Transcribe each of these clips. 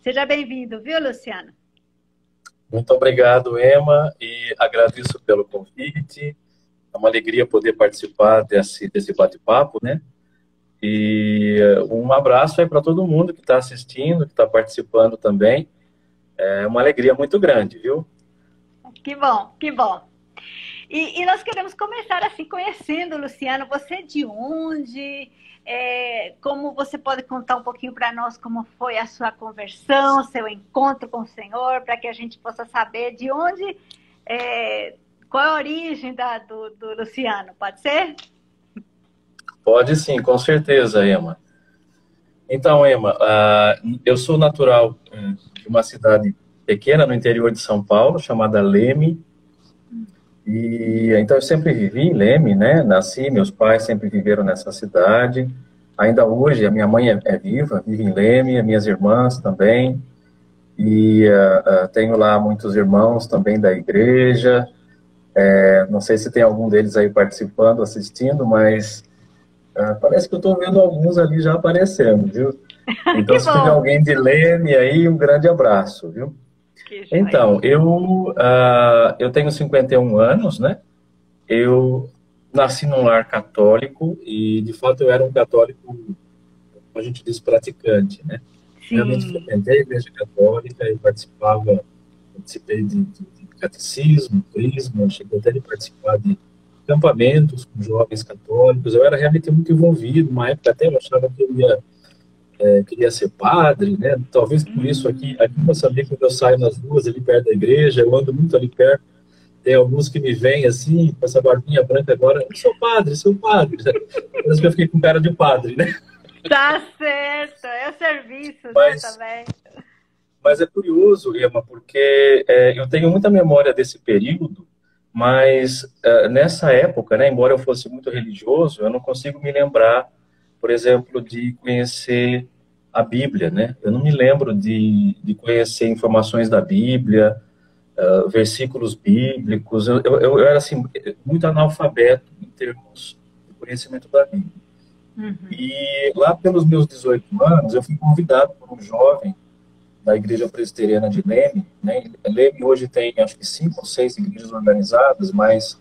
Seja bem-vindo, viu, Luciano? Muito obrigado, Emma, e agradeço pelo convite. É uma alegria poder participar desse, desse bate-papo, né? E eh, um abraço aí para todo mundo que está assistindo, que está participando também. É uma alegria muito grande, viu? Que bom, que bom. E, e nós queremos começar assim, conhecendo, Luciano, você de onde? É, como você pode contar um pouquinho para nós como foi a sua conversão, seu encontro com o Senhor, para que a gente possa saber de onde, é, qual é a origem da, do, do Luciano, pode ser? Pode sim, com certeza, Emma. Então, Emma, uh, eu sou natural uh, de uma cidade pequena no interior de São Paulo, chamada Leme. E então eu sempre vivi em Leme, né? Nasci, meus pais sempre viveram nessa cidade. Ainda hoje a minha mãe é, é viva, vive em Leme, as minhas irmãs também. E uh, tenho lá muitos irmãos também da igreja. É, não sei se tem algum deles aí participando, assistindo, mas ah, parece que eu estou vendo alguns ali já aparecendo, viu? Então, se tiver alguém de Leme aí, um grande abraço, viu? Então, eu, uh, eu tenho 51 anos, né? Eu nasci num lar católico e, de fato, eu era um católico, como a gente diz, praticante, né? Sim. Realmente frequentei a igreja católica e participava, participei de, de, de catecismo, crisma, cheguei até de participar de acampamentos com jovens católicos. Eu era realmente muito envolvido. Uma época até eu achava que eu ia é, queria ser padre, né? Talvez por isso aqui, aqui em Moçambique, quando eu saio nas ruas ali perto da igreja, eu ando muito ali perto. Tem alguns que me vêm assim, com essa barbinha branca agora, eu sou padre, sou padre. Parece que eu fiquei com cara de padre, né? Tá certo, é o serviço né, mas, né, também. Mas é curioso, Emma, porque é, eu tenho muita memória desse período, mas uh, nessa época, né, embora eu fosse muito religioso, eu não consigo me lembrar, por exemplo, de conhecer a Bíblia, né? Eu não me lembro de, de conhecer informações da Bíblia, uh, versículos bíblicos. Eu, eu, eu, era assim muito analfabeto em termos de conhecimento da Bíblia. Uhum. E lá pelos meus 18 anos, eu fui convidado por um jovem da Igreja Presbiteriana de Leme. Né? Leme hoje tem, acho que, cinco ou seis igrejas organizadas, mas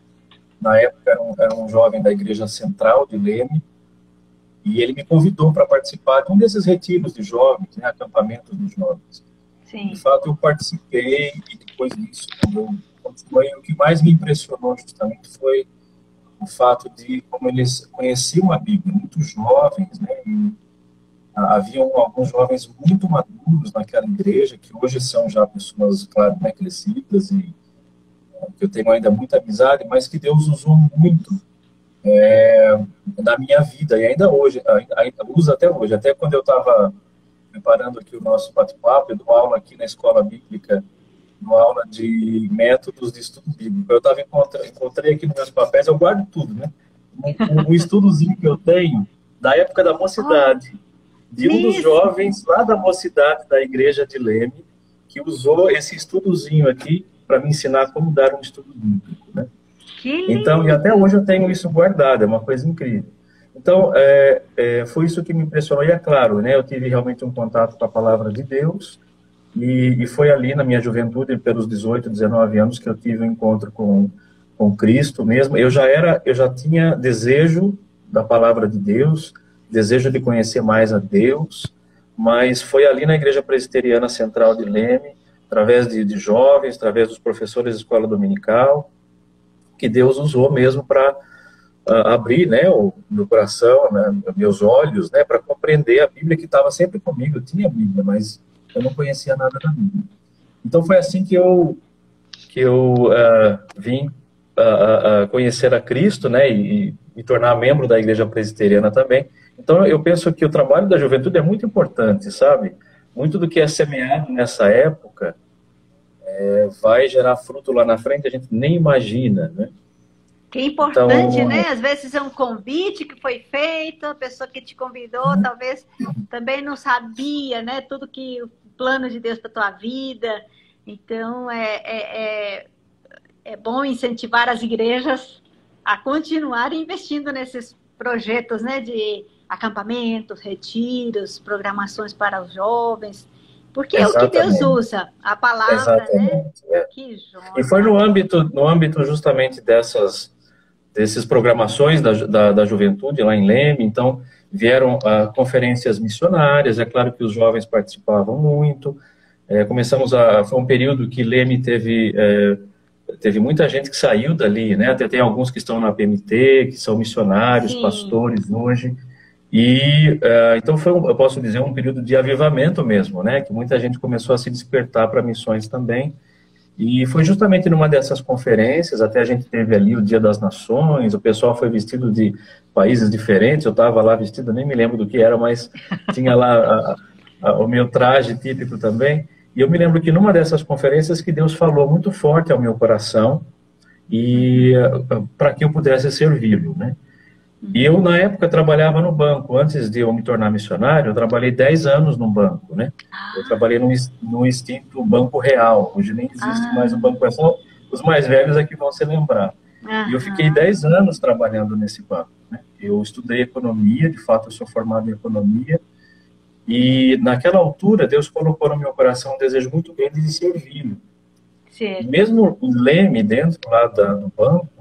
na época era um, era um jovem da Igreja Central de Leme, e ele me convidou para participar de um desses retiros de jovens, né, acampamentos de jovens. Sim. De fato, eu participei, e depois disso, quando foi o que mais me impressionou justamente foi o fato de como eles conheciam a Bíblia, muito jovens, né, e haviam alguns jovens muito maduros naquela igreja, que hoje são já pessoas, claro, bem crescidas e é, que eu tenho ainda muita amizade, mas que Deus usou muito é, na minha vida, e ainda hoje, ainda usa até hoje. Até quando eu estava preparando aqui o nosso bate-papo, eu dou aula aqui na escola bíblica, dou aula de métodos de estudo bíblico. Eu estava encontrei, encontrei aqui nos meus papéis, eu guardo tudo, né? Um, um estudozinho que eu tenho da época da mocidade de um dos jovens lá da mocidade da igreja de Leme, que usou esse estudozinho aqui para me ensinar como dar um estudo bíblico, né? Então, e até hoje eu tenho isso guardado, é uma coisa incrível. Então, é, é, foi isso que me impressionou, e é claro, né, eu tive realmente um contato com a palavra de Deus, e, e foi ali na minha juventude, pelos 18, 19 anos, que eu tive um encontro com, com Cristo mesmo. Eu já era, eu já tinha desejo da palavra de Deus, desejo de conhecer mais a Deus, mas foi ali na Igreja Presbiteriana Central de Leme, através de, de jovens, através dos professores de escola dominical, que Deus usou mesmo para uh, abrir né, o meu coração, né, meus olhos, né, para compreender a Bíblia que estava sempre comigo. Eu tinha a Bíblia, mas eu não conhecia nada da Bíblia. Então foi assim que eu que eu uh, vim uh, conhecer a Cristo, né, e, e me tornar membro da Igreja Presbiteriana também. Então, eu penso que o trabalho da juventude é muito importante, sabe? Muito do que é semeado nessa época é, vai gerar fruto lá na frente, a gente nem imagina, né? Que é importante, então, né? Às vezes é um convite que foi feito, a pessoa que te convidou talvez também não sabia, né? Tudo que o plano de Deus para tua vida. Então é, é, é, é bom incentivar as igrejas a continuar investindo nesses projetos, né? De acampamentos, retiros, programações para os jovens. Porque Exatamente. é o que Deus usa, a palavra, né? Exatamente, né? É. Que joia. E foi no âmbito, no âmbito justamente dessas, desses programações da, da, da juventude lá em Leme, então vieram uh, conferências missionárias, é claro que os jovens participavam muito, é, começamos a, foi um período que Leme teve, é, teve muita gente que saiu dali, né, até tem alguns que estão na PMT, que são missionários, Sim. pastores hoje, e uh, então foi, um, eu posso dizer, um período de avivamento mesmo, né? Que muita gente começou a se despertar para missões também. E foi justamente numa dessas conferências, até a gente teve ali o Dia das Nações, o pessoal foi vestido de países diferentes, eu estava lá vestido, nem me lembro do que era, mas tinha lá a, a, o meu traje típico também. E eu me lembro que numa dessas conferências que Deus falou muito forte ao meu coração e uh, para que eu pudesse servi-lo, né? E eu, na época, trabalhava no banco. Antes de eu me tornar missionário, eu trabalhei 10 anos no banco, né? Eu trabalhei no, no extinto Banco Real. Hoje nem existe ah. mais o Banco Real. Só os mais velhos aqui vão se lembrar. E eu fiquei 10 anos trabalhando nesse banco. Né? Eu estudei economia, de fato, eu sou formado em economia. E naquela altura, Deus colocou no meu coração um desejo muito grande de servir. Mesmo o Leme, dentro lá da, do banco,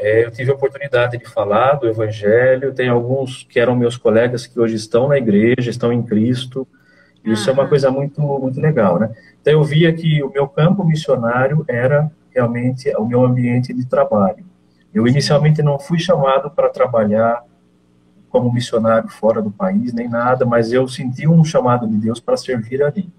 é, eu tive a oportunidade de falar do Evangelho, tem alguns que eram meus colegas que hoje estão na igreja, estão em Cristo, isso é uma coisa muito, muito legal, né? Então eu via que o meu campo missionário era realmente o meu ambiente de trabalho. Eu inicialmente não fui chamado para trabalhar como missionário fora do país, nem nada, mas eu senti um chamado de Deus para servir ali.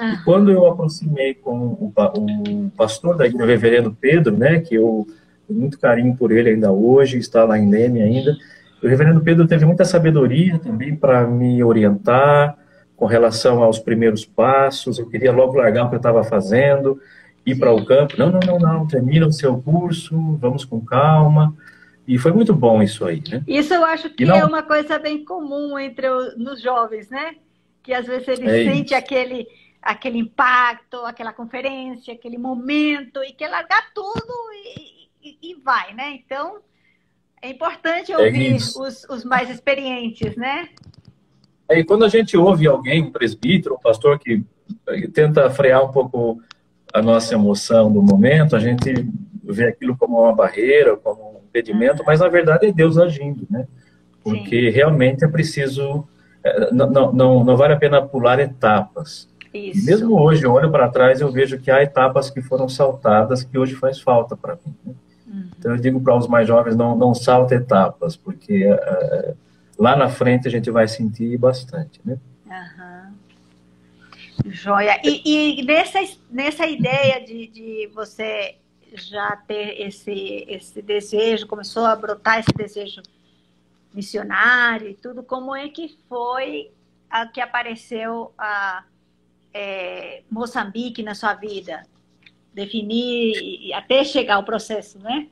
E quando eu aproximei com o, o pastor da igreja, o reverendo Pedro, né, que eu muito carinho por ele ainda hoje, está lá em Leme ainda. O reverendo Pedro teve muita sabedoria também para me orientar com relação aos primeiros passos. Eu queria logo largar o que eu estava fazendo, ir para o campo. Não, não, não, não, termina o seu curso, vamos com calma. E foi muito bom isso aí, né? Isso eu acho que não... é uma coisa bem comum entre os, nos jovens, né? Que às vezes ele é sente aquele aquele impacto, aquela conferência, aquele momento e quer largar tudo e, e, vai, né? Então, é importante é ouvir é os, os mais experientes, né? E quando a gente ouve alguém, um presbítero, um pastor que tenta frear um pouco a nossa emoção do momento, a gente vê aquilo como uma barreira, como um impedimento, mas na verdade é Deus agindo, né? Porque Sim. realmente é preciso, é, não, não, não vale a pena pular etapas. Isso. Mesmo hoje, eu olho para trás eu vejo que há etapas que foram saltadas que hoje faz falta para mim. Né? Então eu digo para os mais jovens, não, não salta etapas, porque uh, lá na frente a gente vai sentir bastante, né? Joia. E, e, nessa, nessa ideia de, de você já ter esse, esse desejo, começou a brotar esse desejo missionário e tudo, como é que foi a que apareceu a é, Moçambique na sua vida? Definir até chegar ao processo, né?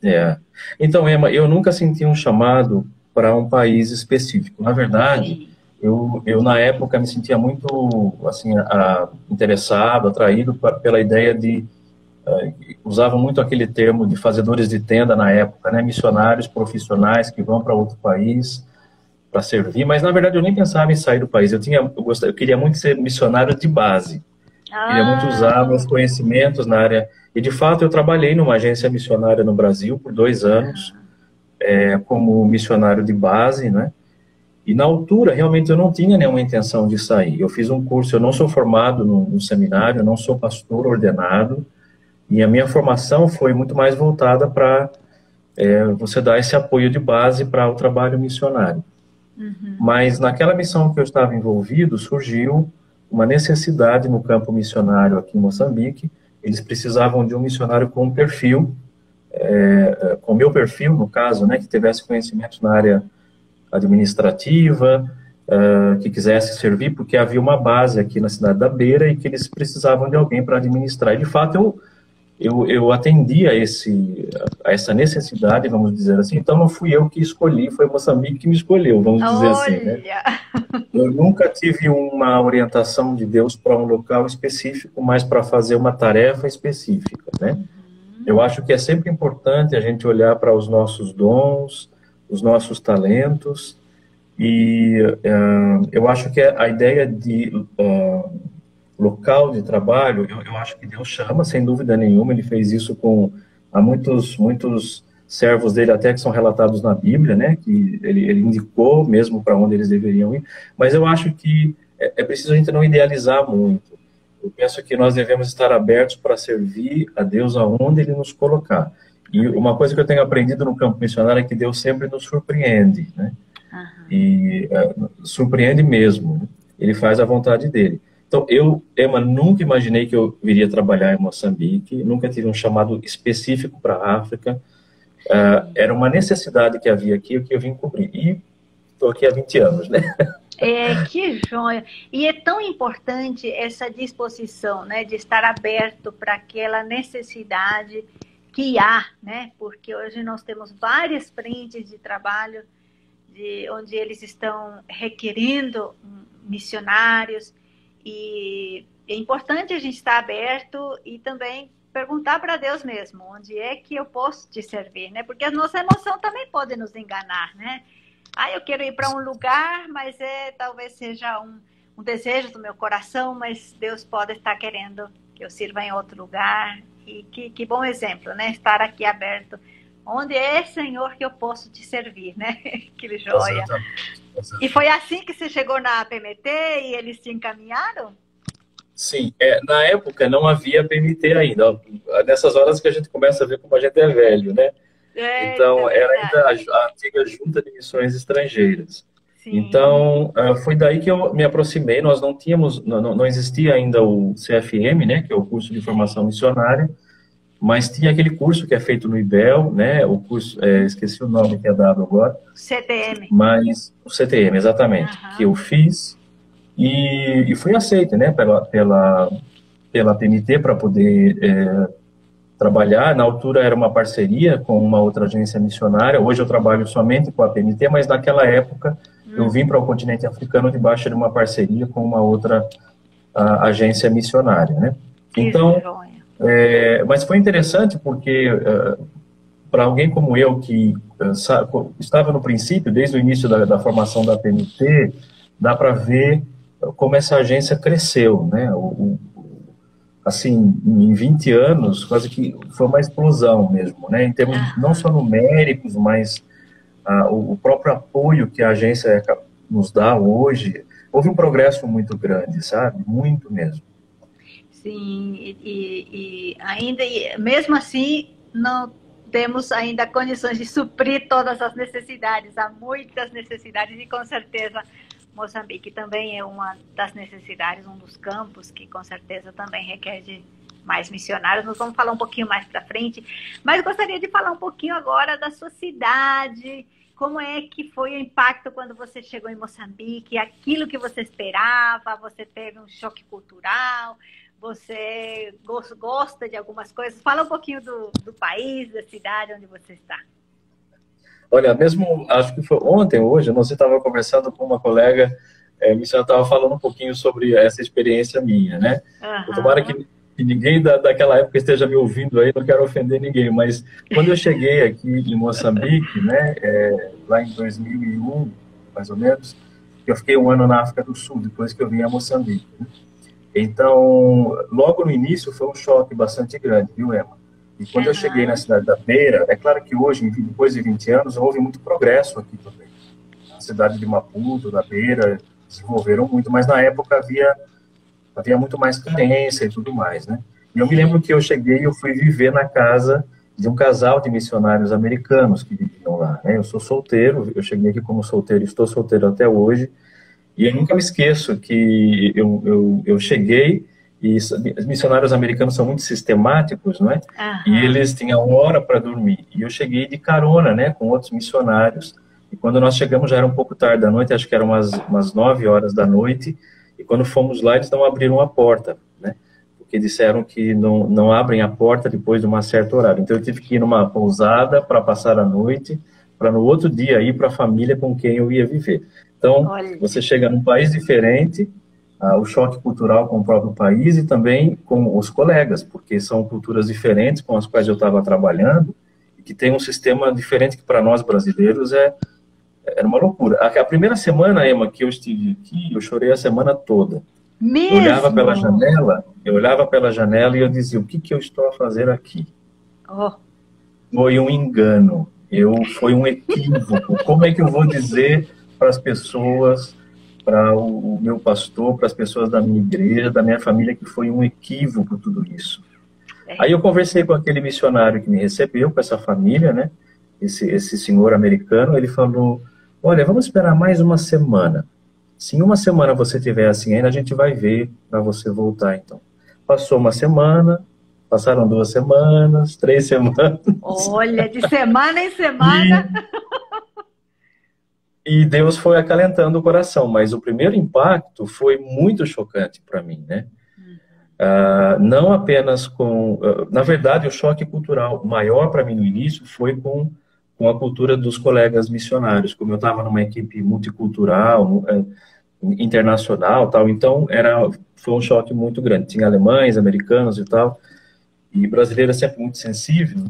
É. Então, Emma, eu nunca senti um chamado para um país específico. Na verdade, eu, eu na época me sentia muito assim a, interessado, atraído pra, pela ideia de uh, usava muito aquele termo de fazedores de tenda na época, né, missionários profissionais que vão para outro país para servir. Mas na verdade eu nem pensava em sair do país. Eu tinha, eu, gostava, eu queria muito ser missionário de base. Ah. Queria muito usar meus conhecimentos na área e, de fato, eu trabalhei numa agência missionária no Brasil por dois anos, é, como missionário de base, né? E, na altura, realmente, eu não tinha nenhuma intenção de sair. Eu fiz um curso, eu não sou formado no, no seminário, eu não sou pastor ordenado, e a minha formação foi muito mais voltada para é, você dar esse apoio de base para o trabalho missionário. Uhum. Mas naquela missão que eu estava envolvido, surgiu uma necessidade no campo missionário aqui em Moçambique eles precisavam de um missionário com um perfil, é, com meu perfil, no caso, né, que tivesse conhecimentos na área administrativa, é, que quisesse servir, porque havia uma base aqui na cidade da Beira e que eles precisavam de alguém para administrar. E, de fato, eu, eu, eu atendi a, esse, a essa necessidade, vamos dizer assim, então não fui eu que escolhi, foi Moçambique que me escolheu, vamos dizer Olha. assim. Né? Eu nunca tive uma orientação de Deus para um local específico, mas para fazer uma tarefa específica, né? Uhum. Eu acho que é sempre importante a gente olhar para os nossos dons, os nossos talentos E uh, eu acho que a ideia de uh, local de trabalho, eu, eu, acho que Deus chama, sem dúvida nenhuma, ele fez isso com há muitos, muitos servos dele até que são relatados na Bíblia, né, que ele, ele indicou mesmo para onde eles deveriam ir, mas eu acho que é, é preciso a gente não idealizar muito. Eu penso que nós devemos estar abertos para servir a Deus aonde Ele nos colocar. E uma coisa que eu tenho aprendido no campo missionário é que Deus sempre nos surpreende, né? Uhum. E uh, surpreende mesmo. Né? Ele faz a vontade dele. Então, eu, Emma, nunca imaginei que eu viria trabalhar em Moçambique, nunca tive um chamado específico para a África. Uh, era uma necessidade que havia aqui, o que eu vim cobrir. E estou aqui há 20 anos, né? É, que joia. E é tão importante essa disposição, né, de estar aberto para aquela necessidade que há, né? Porque hoje nós temos várias frentes de trabalho de onde eles estão requerendo missionários e é importante a gente estar aberto e também perguntar para Deus mesmo, onde é que eu posso te servir, né? Porque a nossa emoção também pode nos enganar, né? Ah, eu quero ir para um lugar, mas é talvez seja um, um desejo do meu coração, mas Deus pode estar querendo que eu sirva em outro lugar. E que, que bom exemplo, né? Estar aqui aberto. Onde é, Senhor, que eu posso te servir, né? que joia. E foi assim que você chegou na PMT e eles te encaminharam? Sim, é, na época não havia PMT ainda. Nessas horas que a gente começa a ver como a gente é velho, né? É, então, é era ainda a, a, antiga Junta de Missões Estrangeiras. Sim. Então, uh, foi daí que eu me aproximei. Nós não tínhamos, não, não existia ainda o CFM, né, que é o curso de formação missionária, mas tinha aquele curso que é feito no IBEL, né, o curso, é, esqueci o nome que é dado agora. CTM. Mas, o CTM, exatamente, uhum. que eu fiz e, e fui aceito, né, pela, pela, pela PMT para poder é, trabalhar. Na altura era uma parceria com uma outra agência missionária. Hoje eu trabalho somente com a PMT, mas naquela época hum. eu vim para o continente africano debaixo de uma parceria com uma outra a, agência missionária, né? Então, é, mas foi interessante porque uh, para alguém como eu que uh, estava no princípio, desde o início da, da formação da PMT, dá para ver como essa agência cresceu, né? O, assim, em 20 anos, quase que foi uma explosão mesmo, né? Em termos não só numéricos, mas o, próprio apoio que a agência nos dá hoje, houve um progresso muito grande, sabe? Muito mesmo. Sim, e, e ainda, mesmo assim, não temos ainda condições de suprir todas as necessidades. Há muitas necessidades e com certeza Moçambique também é uma das necessidades, um dos campos que com certeza também requer de mais missionários. Nós vamos falar um pouquinho mais para frente, mas gostaria de falar um pouquinho agora da sua cidade. Como é que foi o impacto quando você chegou em Moçambique? Aquilo que você esperava? Você teve um choque cultural? Você gosta de algumas coisas? Fala um pouquinho do, do país, da cidade onde você está. Olha, mesmo, acho que foi ontem, hoje, você estava conversando com uma colega, é, me estava falando um pouquinho sobre essa experiência minha, né? Uhum. Tomara que, que ninguém da, daquela época esteja me ouvindo aí, não quero ofender ninguém, mas quando eu cheguei aqui em Moçambique, né, é, lá em 2001, mais ou menos, eu fiquei um ano na África do Sul, depois que eu vim a Moçambique. Né? Então, logo no início foi um choque bastante grande, viu, Emma? E quando eu cheguei na cidade da Beira, é claro que hoje, depois de 20 anos, houve muito progresso aqui também. A cidade de Maputo, da Beira, desenvolveram muito, mas na época havia, havia muito mais carência e tudo mais, né? E eu me lembro que eu cheguei e eu fui viver na casa de um casal de missionários americanos que viviam lá. Né? Eu sou solteiro, eu cheguei aqui como solteiro, estou solteiro até hoje, e eu nunca me esqueço que eu, eu, eu cheguei e os missionários americanos são muito sistemáticos, não é? Uhum. E eles tinham hora para dormir. E eu cheguei de carona, né, com outros missionários. E quando nós chegamos já era um pouco tarde da noite, acho que eram umas, umas 9 horas da noite. E quando fomos lá, eles não abriram a porta, né? Porque disseram que não, não abrem a porta depois de uma certa horário. Então eu tive que ir numa pousada para passar a noite, para no outro dia ir para a família com quem eu ia viver. Então, Olha. você chega num país diferente, ah, o choque cultural com o próprio país e também com os colegas, porque são culturas diferentes com as quais eu estava trabalhando e que tem um sistema diferente que para nós brasileiros é, era uma loucura. A, a, primeira semana, Emma, que eu estive aqui, eu chorei a semana toda. Mesmo? Eu olhava pela janela, eu olhava pela janela e eu dizia, o que, que eu estou a fazer aqui? Oh. Foi um engano, eu, foi um equívoco. Como é que eu vou dizer para as pessoas, para o, o meu pastor, para as pessoas da minha igreja, da minha família, que foi um equívoco tudo isso? É. Aí eu conversei com aquele missionário que me recebeu, com essa família, né? Esse, esse senhor americano, ele falou, olha, vamos esperar mais uma semana. Se em uma semana você tiver assim ainda, a gente vai ver para você voltar, então. Passou uma semana, passaram duas semanas, três semanas. Olha, de semana em semana. E, Deus foi acalentando o coração, mas o primeiro impacto foi muito chocante para mim, né? Uh, não apenas com. Uh, na verdade, o choque cultural maior para mim no início foi com, com a cultura dos colegas missionários. Como eu estava numa equipe multicultural, uh, internacional, tal, então era foi um choque muito grande. Tinha alemães, americanos e tal, e brasileiro é sempre muito sensível.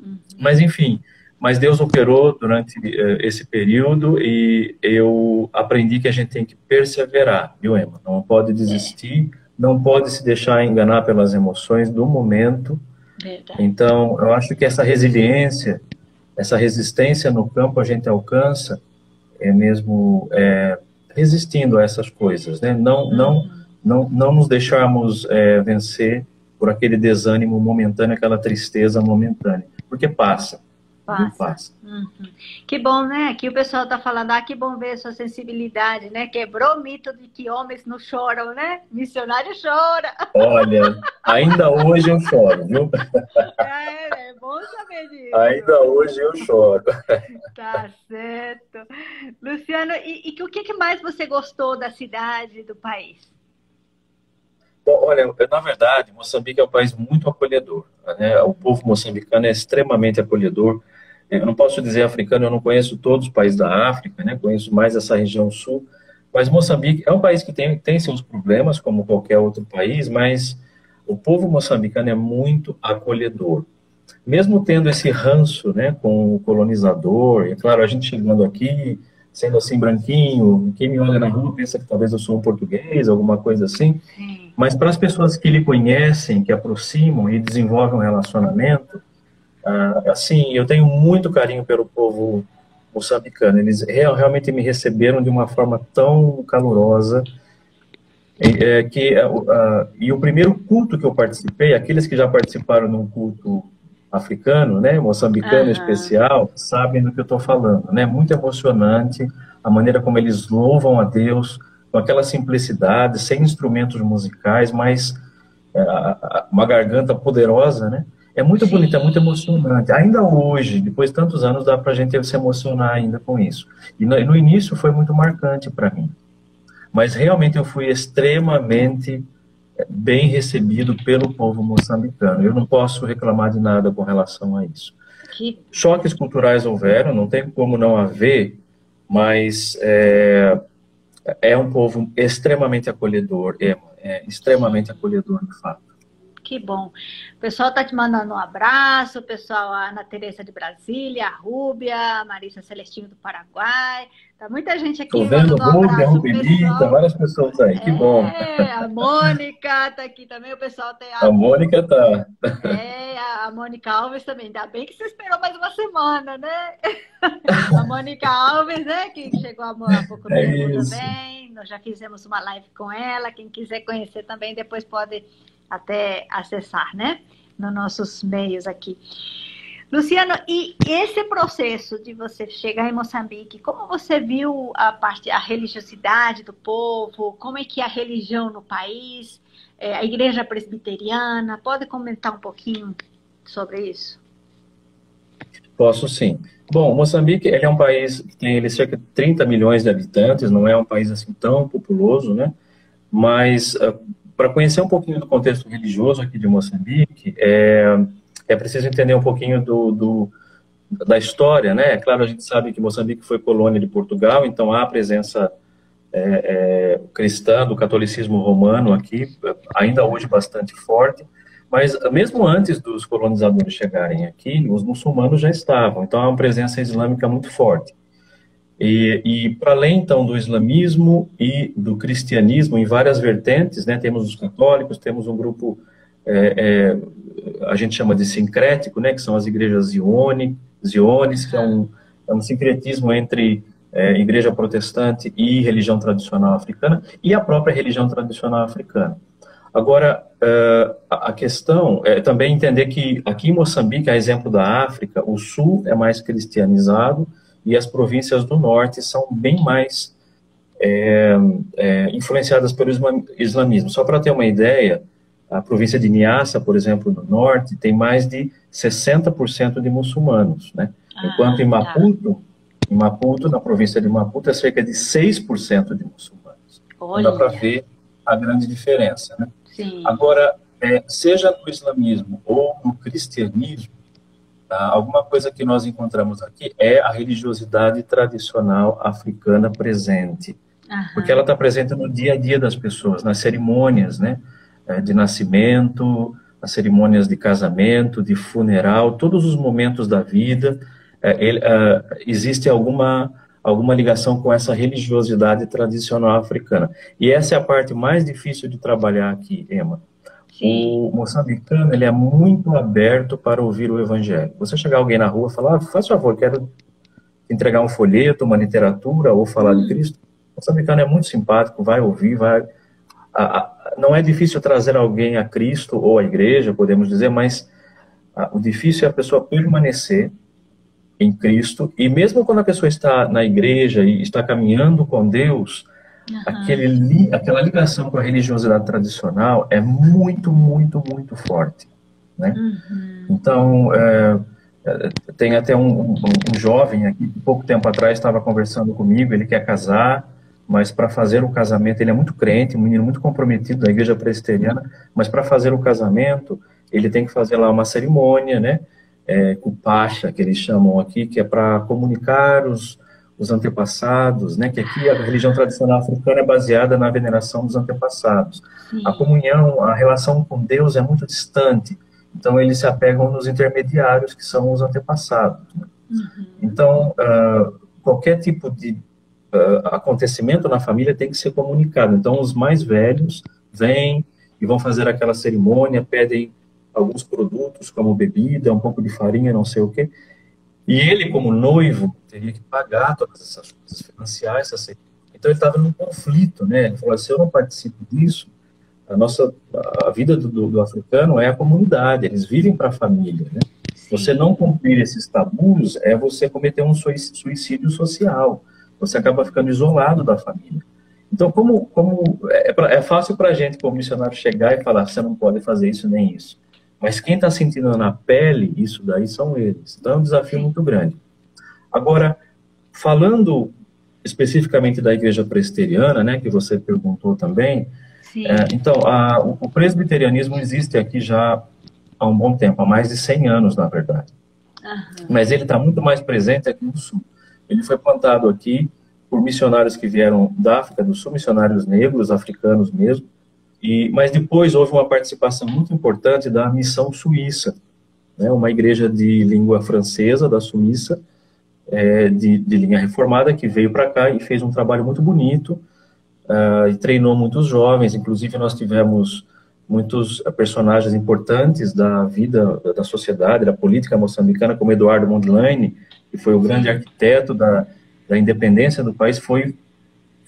Uhum. Mas enfim, mas Deus operou durante esse período e eu aprendi que a gente tem que perseverar, viu, Emma? Não pode desistir não pode se deixar enganar pelas emoções do momento. Verdade. Então, eu acho que essa resiliência, essa resistência no campo a gente alcança é mesmo é, resistindo a essas coisas, né? Não, não, não, não nos deixarmos é, vencer por aquele desânimo momentâneo, aquela tristeza momentânea, porque passa. Passa. passa. Uhum. Que bom, né? Que o pessoal está falando, ah, que bom ver sua sensibilidade, né? Quebrou o mito de que homens não choram, né? Missionário chora. Olha, ainda hoje eu choro, viu? É, é bom saber disso. Ainda hoje eu choro. Tá certo. Luciano, e, e o que mais você gostou da cidade, do país? Bom, olha, na verdade, Moçambique é um país muito acolhedor. Né? O povo moçambicano é extremamente acolhedor. Eu não posso dizer africano, eu não conheço todos os países da África, né? conheço mais essa região sul, mas Moçambique é um país que tem, tem seus problemas, como qualquer outro país, mas o povo moçambicano é muito acolhedor. Mesmo tendo esse ranço né, com o colonizador, e claro, a gente chegando aqui, sendo assim branquinho, quem me olha na rua pensa que talvez eu sou um português, alguma coisa assim, mas para as pessoas que lhe conhecem, que aproximam e desenvolvem um relacionamento, ah, assim, eu tenho muito carinho pelo povo moçambicano. Eles realmente me receberam de uma forma tão calorosa é, que uh, e o primeiro culto que eu participei, aqueles que já participaram num culto africano, né, moçambicano uhum. especial, sabem do que eu estou falando, né? Muito emocionante a maneira como eles louvam a Deus com aquela simplicidade, sem instrumentos musicais, mas é, uma garganta poderosa, né? É muito Sim. bonito, é muito emocionante. Ainda hoje, depois de tantos anos, dá para a gente se emocionar ainda com isso. E no, no início foi muito marcante para mim. Mas realmente eu fui extremamente é, bem recebido pelo povo moçambicano. Eu não posso reclamar de nada com relação a isso. Que... Choques culturais houveram, não tem como não haver, mas é, é um povo extremamente acolhedor, é, é extremamente acolhedor, de fato. Que bom. O pessoal está te mandando um abraço, o pessoal, a Ana Teresa de Brasília, a Rúbia, a Marisa Celestino do Paraguai. Tá muita gente aqui. Estou vendo um Rúbia, Rubelita, várias pessoas aí, que é, bom. A Mônica está aqui também, o pessoal tem a. A Mônica está. É, a Mônica Alves também. Ainda bem que você esperou mais uma semana, né? A Mônica Alves, né, que chegou há pouco é tempo é também. Nós já fizemos uma live com ela. Quem quiser conhecer também, depois pode até acessar, né? Nos nossos meios aqui. Luciano, e esse processo de você chegar em Moçambique, como você viu a parte, a religiosidade do povo? Como é que é a religião no país? É, a igreja presbiteriana? Pode comentar um pouquinho sobre isso? Posso sim. Bom, Moçambique ele é um país que tem ele, cerca de 30 milhões de habitantes, não é um país assim tão populoso, né? Mas uh, para conhecer um pouquinho do contexto religioso aqui de Moçambique, é, é preciso entender um pouquinho do, do, da história, né? É claro, a gente sabe que Moçambique foi colônia de Portugal, então há a presença é, é, cristã do catolicismo romano aqui, ainda hoje bastante forte, mas mesmo antes dos colonizadores chegarem aqui, os muçulmanos já estavam, então há uma presença islâmica muito forte. E, e para além, então, do islamismo e do cristianismo, em várias vertentes, né, temos os católicos, temos um grupo, é, é, a gente chama de sincrético, né, que são as igrejas Zione, Ziones, que é um, é um sincretismo entre é, igreja protestante e religião tradicional africana, e a própria religião tradicional africana. Agora, uh, a questão é também entender que aqui em Moçambique, a exemplo da África, o sul é mais cristianizado e as províncias do norte são bem mais é, é, influenciadas pelo islamismo. Só para ter uma ideia, a província de Niassa, por exemplo, no norte, tem mais de 60% de muçulmanos, né? Ah, Enquanto em tá. Maputo, em Maputo, na província de Maputo, é cerca de 6% de muçulmanos. Olha. Então dá para ver a grande diferença, né? Sim. Agora, é, seja no islamismo ou no cristianismo, tá, alguma coisa que nós encontramos aqui é a religiosidade tradicional africana presente. Aham. Porque ela está presente no dia a dia das pessoas, nas cerimônias, né? É, de nascimento, nas cerimônias de casamento, de funeral, todos os momentos da vida, é, ele, é, existe alguma alguma ligação com essa religiosidade tradicional africana. E essa é a parte mais difícil de trabalhar aqui, Emma. Sim. O moçambicano ele é muito aberto para ouvir o evangelho. Você chegar alguém na rua e falar, ah, faz favor, quero entregar um folheto, uma literatura ou falar hum. de Cristo. O moçambicano é muito simpático, vai ouvir, vai. Não é difícil trazer alguém a Cristo ou à igreja, podemos dizer, mas o difícil é a pessoa permanecer em Cristo, e mesmo quando a pessoa está na igreja e está caminhando com Deus, uhum. aquele, aquela ligação com a religiosidade tradicional é muito, muito, muito forte. Né? Uhum. Então, é, é tem até um, um, um, jovem aqui, pouco tempo atrás, estava conversando comigo, ele quer casar, mas para fazer o casamento, ele é muito crente, um menino muito comprometido da igreja presbiteriana, mas para fazer o casamento, ele tem que fazer lá uma cerimônia, né? é, Kupacha, que eles chamam aqui, que é para comunicar os, os antepassados, né? Que aqui a religião tradicional africana é baseada na veneração dos antepassados. Sim. A comunhão, a relação com Deus é muito distante. Então eles se apegam nos intermediários que são os antepassados. Né? Uhum. Então uh, qualquer tipo de uh, acontecimento na família tem que ser comunicado. Então os mais velhos vêm e vão fazer aquela cerimônia, pedem alguns produtos, como bebida, um pouco de farinha, não sei o quê. E ele, como noivo, teria que pagar todas essas coisas, financiar essa Então ele estava num conflito, né? Ele falou: se eu não participo disso, a nossa a vida do, do, do africano é a comunidade, eles vivem para a família, né? Você não cumprir esses tabus é você cometer um suicídio social. Você acaba ficando isolado da família. Então, como, como é, é fácil para a gente, como missionário, chegar e falar: você não pode fazer isso nem isso. Mas quem está sentindo na pele isso daí são eles. Então é um desafio muito grande. Agora, falando especificamente da igreja presbiteriana, né, que você perguntou também, é, então, a, o, o, presbiterianismo existe aqui já há um bom tempo, há mais de 100 anos, na verdade. Uhum. Mas ele está muito mais presente aqui no Sul. Ele foi plantado aqui por missionários que vieram da África do Sul, missionários negros, africanos mesmo, e, mas depois houve uma participação muito importante da missão suíça, né, uma igreja de língua francesa da Suíça, é, de, de, linha reformada, que veio para cá e fez um trabalho muito bonito, uh, e treinou muitos jovens, inclusive nós tivemos muitos personagens importantes da vida da sociedade, da política moçambicana, como Eduardo Mondlane, que foi o grande arquiteto da, da independência do país, foi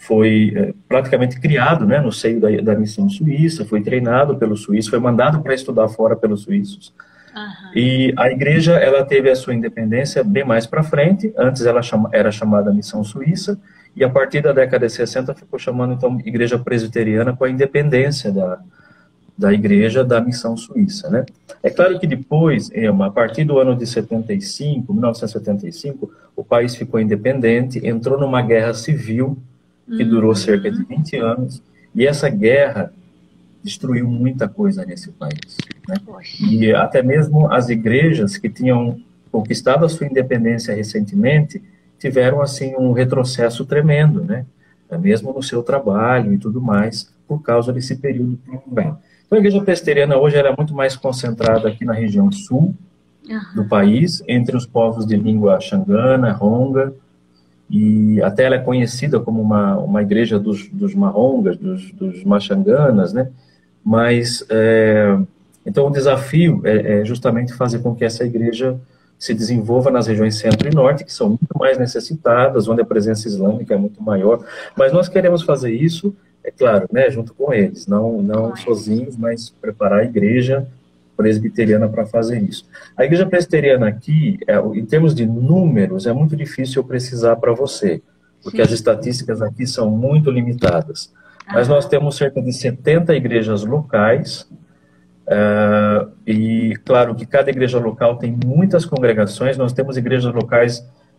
foi é, praticamente criado né, no seio da, da, missão suíça, foi treinado pelos suíços, foi mandado para estudar fora pelos suíços. Uhum. E a igreja ela teve a sua independência bem mais para frente, antes ela chama, era chamada missão suíça, e a partir da década de 60 ficou chamando então igreja presbiteriana com a independência da, da igreja da missão suíça, né? É claro que depois, Emma, a partir do ano de 75, 1975, o país ficou independente, entrou numa guerra civil que durou uhum. cerca de 20 anos, e essa guerra destruiu muita coisa nesse país. Né? E até mesmo as igrejas que tinham conquistado a sua independência recentemente tiveram assim um retrocesso tremendo, né? Mesmo no seu trabalho e tudo mais, por causa desse período prolongado. Então a igreja presbiteriana hoje era muito mais concentrada aqui na região sul uhum. do país, entre os povos de língua xangana, ronga, e até ela é conhecida como uma, uma igreja dos, dos marrongas, dos, dos machanganas, né? Mas, é, então o desafio é, é, justamente fazer com que essa igreja se desenvolva nas regiões centro e norte, que são muito mais necessitadas, onde a presença islâmica é muito maior, mas nós queremos fazer isso, é claro, né, junto com eles, não, não sozinhos, mas preparar a igreja presbiteriana para fazer isso. A igreja presbiteriana aqui, é, em termos de números, é muito difícil eu precisar para você, porque as estatísticas aqui são muito limitadas. Mas nós temos cerca de 70 igrejas locais, uh, e claro que cada igreja local tem muitas congregações, nós temos igrejas locais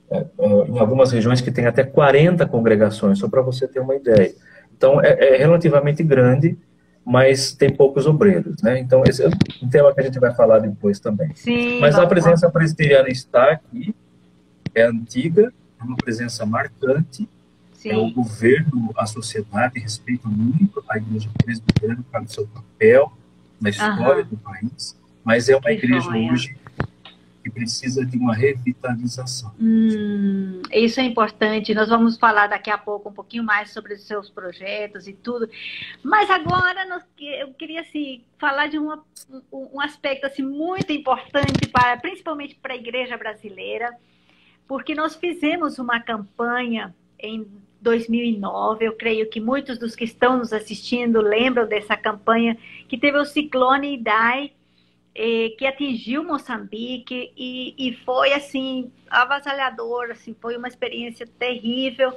uh, em algumas regiões que tem até 40 congregações, só para você ter uma ideia. Então, é, é relativamente grande, mas tem poucos obreiros, né? Então, esse é um tema que a gente vai falar depois também. Sim, mas a presença presbiteriana está aqui, é antiga, é uma presença marcante, Sim. é o governo, a sociedade respeita muito a igreja presbiteriana causa do seu papel na história uhum. do país, mas é uma que igreja hoje que precisa de uma revitalização. Hum, isso é importante. Nós vamos falar daqui a pouco um pouquinho mais sobre os seus projetos e tudo. Mas agora nós, eu queria assim, falar de uma, um aspecto assim, muito importante, para, principalmente para a igreja brasileira, porque nós fizemos uma campanha em 2009. Eu creio que muitos dos que estão nos assistindo lembram dessa campanha que teve o ciclone Idai que atingiu Moçambique e, e foi assim avassalador, assim, foi uma experiência terrível.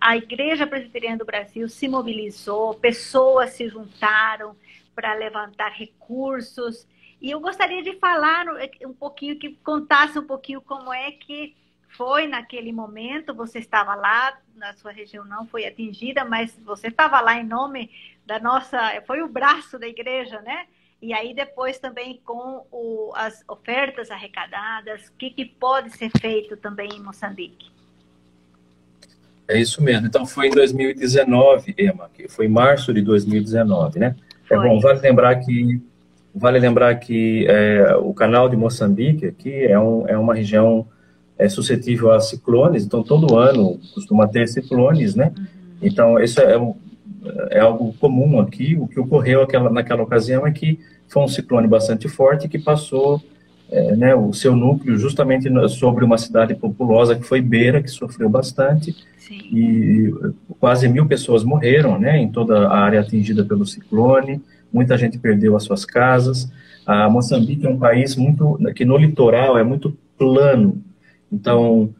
A Igreja Presbiteriana do Brasil se mobilizou, pessoas se juntaram para levantar recursos. E eu gostaria de falar um pouquinho, que contasse um pouquinho como é que foi naquele momento. Você estava lá, na sua região não foi atingida, mas você estava lá em nome da nossa. Foi o braço da igreja, né? E aí depois também com o, as ofertas arrecadadas, o que, que pode ser feito também em Moçambique? É isso mesmo. Então foi em 2019, Ema, que foi em março de 2019, né? É foi. É bom, vale lembrar que vale lembrar que é, o canal de Moçambique aqui é, um, é uma região é, suscetível a ciclones, então todo ano costuma ter ciclones, né? Uhum. Então isso é um, é algo comum aqui. O que ocorreu aquela, naquela ocasião é que foi um ciclone bastante forte que passou é, né, o seu núcleo justamente sobre uma cidade populosa que foi Beira, que sofreu bastante. Sim. E quase mil pessoas morreram né, em toda a área atingida pelo ciclone. Muita gente perdeu as suas casas. A Moçambique é um país muito que no litoral é muito plano. Então,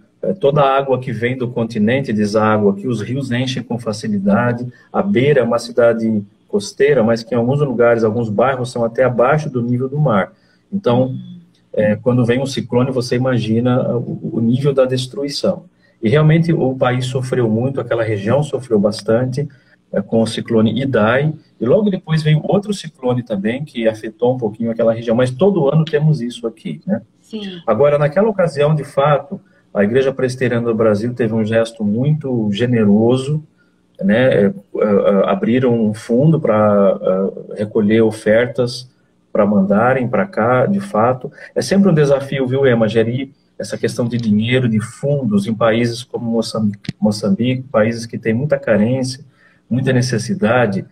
toda a água que vem do continente deságua aqui, os rios enchem com facilidade. A Beira é uma cidade costeira, mas que em alguns lugares, alguns bairros são até abaixo do nível do mar. Então, é, quando vem um ciclone, você imagina o, o, nível da destruição. E realmente o país sofreu muito, aquela região sofreu bastante é, com o ciclone Idai, e logo depois veio outro ciclone também, que afetou um pouquinho aquela região, mas todo ano temos isso aqui, né? Sim. Agora, naquela ocasião, de fato, a Igreja Presbiteriana do Brasil teve um gesto muito generoso, né, é, é, abriram um fundo para recolher ofertas para mandarem para cá, de fato. É sempre um desafio, viu, Emma, gerir essa questão de dinheiro, de fundos em países como Moçambique, Moçambique países que têm muita carência, muita necessidade,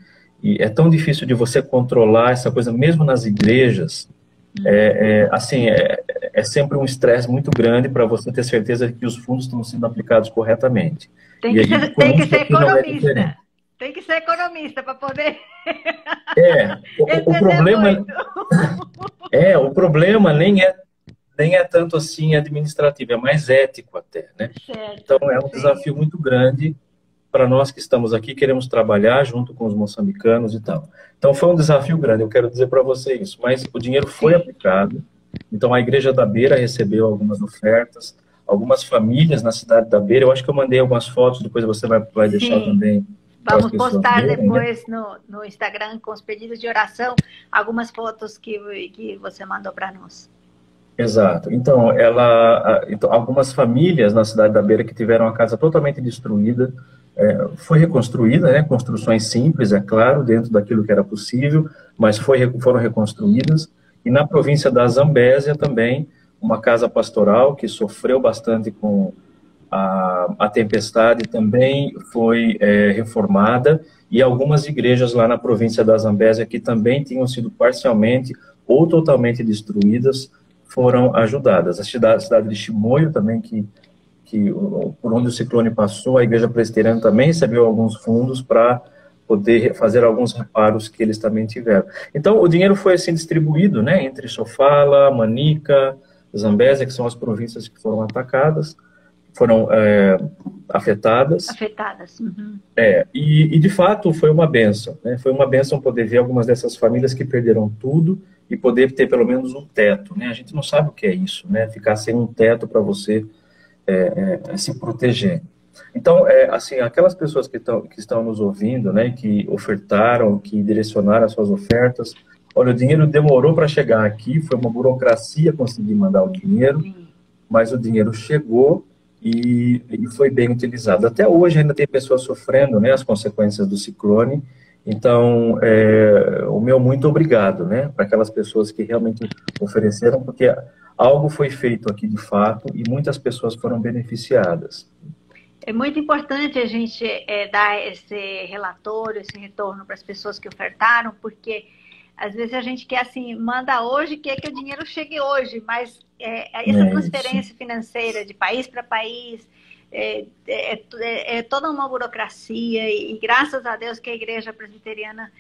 e é tão difícil de você controlar essa coisa, mesmo nas igrejas, é, é, assim, é, é sempre um estresse muito grande para você ter certeza de que os fundos estão sendo aplicados corretamente. Tem que, aí, ser, tem que ser é economista. tem que ser economista para poder. É, o, o problema. é, o problema nem é nem é tanto assim administrativo, é mais ético até, né? Certo, então é um sim. desafio muito grande para nós que estamos aqui, queremos trabalhar junto com os moçambicanos e tal. Então foi um desafio grande, eu quero dizer para você isso, mas o dinheiro foi aplicado, então a Igreja da Beira recebeu algumas ofertas, algumas famílias na cidade da Beira, eu acho que eu mandei algumas fotos, depois você vai, vai deixar também. Vamos postar verem, né? depois né? no, no Instagram com os pedidos de oração, algumas fotos que, que você mandou para nós. Exato. Então, ela, então, algumas famílias na cidade da Beira que tiveram a casa totalmente destruída, é, foi reconstruída, né, construções simples, é claro, dentro daquilo que era possível, mas foi, foram reconstruídas. E na província da Zambésia também, uma casa pastoral que sofreu bastante com, a, a Tempestade também foi é, reformada e algumas igrejas lá na província da Zambésia que também tinham sido parcialmente ou totalmente destruídas foram ajudadas. A cidade, a cidade de Chimoio também, que, que por onde o ciclone passou, a igreja presbiteriana também recebeu alguns fundos para poder fazer alguns reparos que eles também tiveram. Então, o dinheiro foi assim distribuído, né, entre Sofala, Manica, Zambésia, que são as províncias que foram atacadas, foram é, afetadas. Afetadas. Uhum. É, e, e, de fato foi uma benção, né? Foi uma benção poder ver algumas dessas famílias que perderam tudo e poder ter pelo menos um teto, né? A gente não sabe o que é isso, né? Ficar sem um teto para você é, é, se proteger. Então, é, assim, aquelas pessoas que, tão, que estão nos ouvindo, né, que ofertaram, que direcionaram as suas ofertas, olha, o dinheiro demorou para chegar aqui, foi uma burocracia conseguir mandar o dinheiro, mas o dinheiro chegou e, e, foi bem utilizado. Até hoje ainda tem pessoas sofrendo né, as consequências do ciclone, então é, o meu muito obrigado né, para aquelas pessoas que realmente ofereceram, porque algo foi feito aqui de fato e muitas pessoas foram beneficiadas. É muito importante a gente é, dar esse relatório, esse retorno para as pessoas que ofertaram, porque às vezes a gente quer assim, manda hoje, quer que o dinheiro chegue hoje, mas é, essa é transferência financeira de país para país é, é, é, é, toda uma burocracia e, e, graças a Deus que a igreja presbiteriana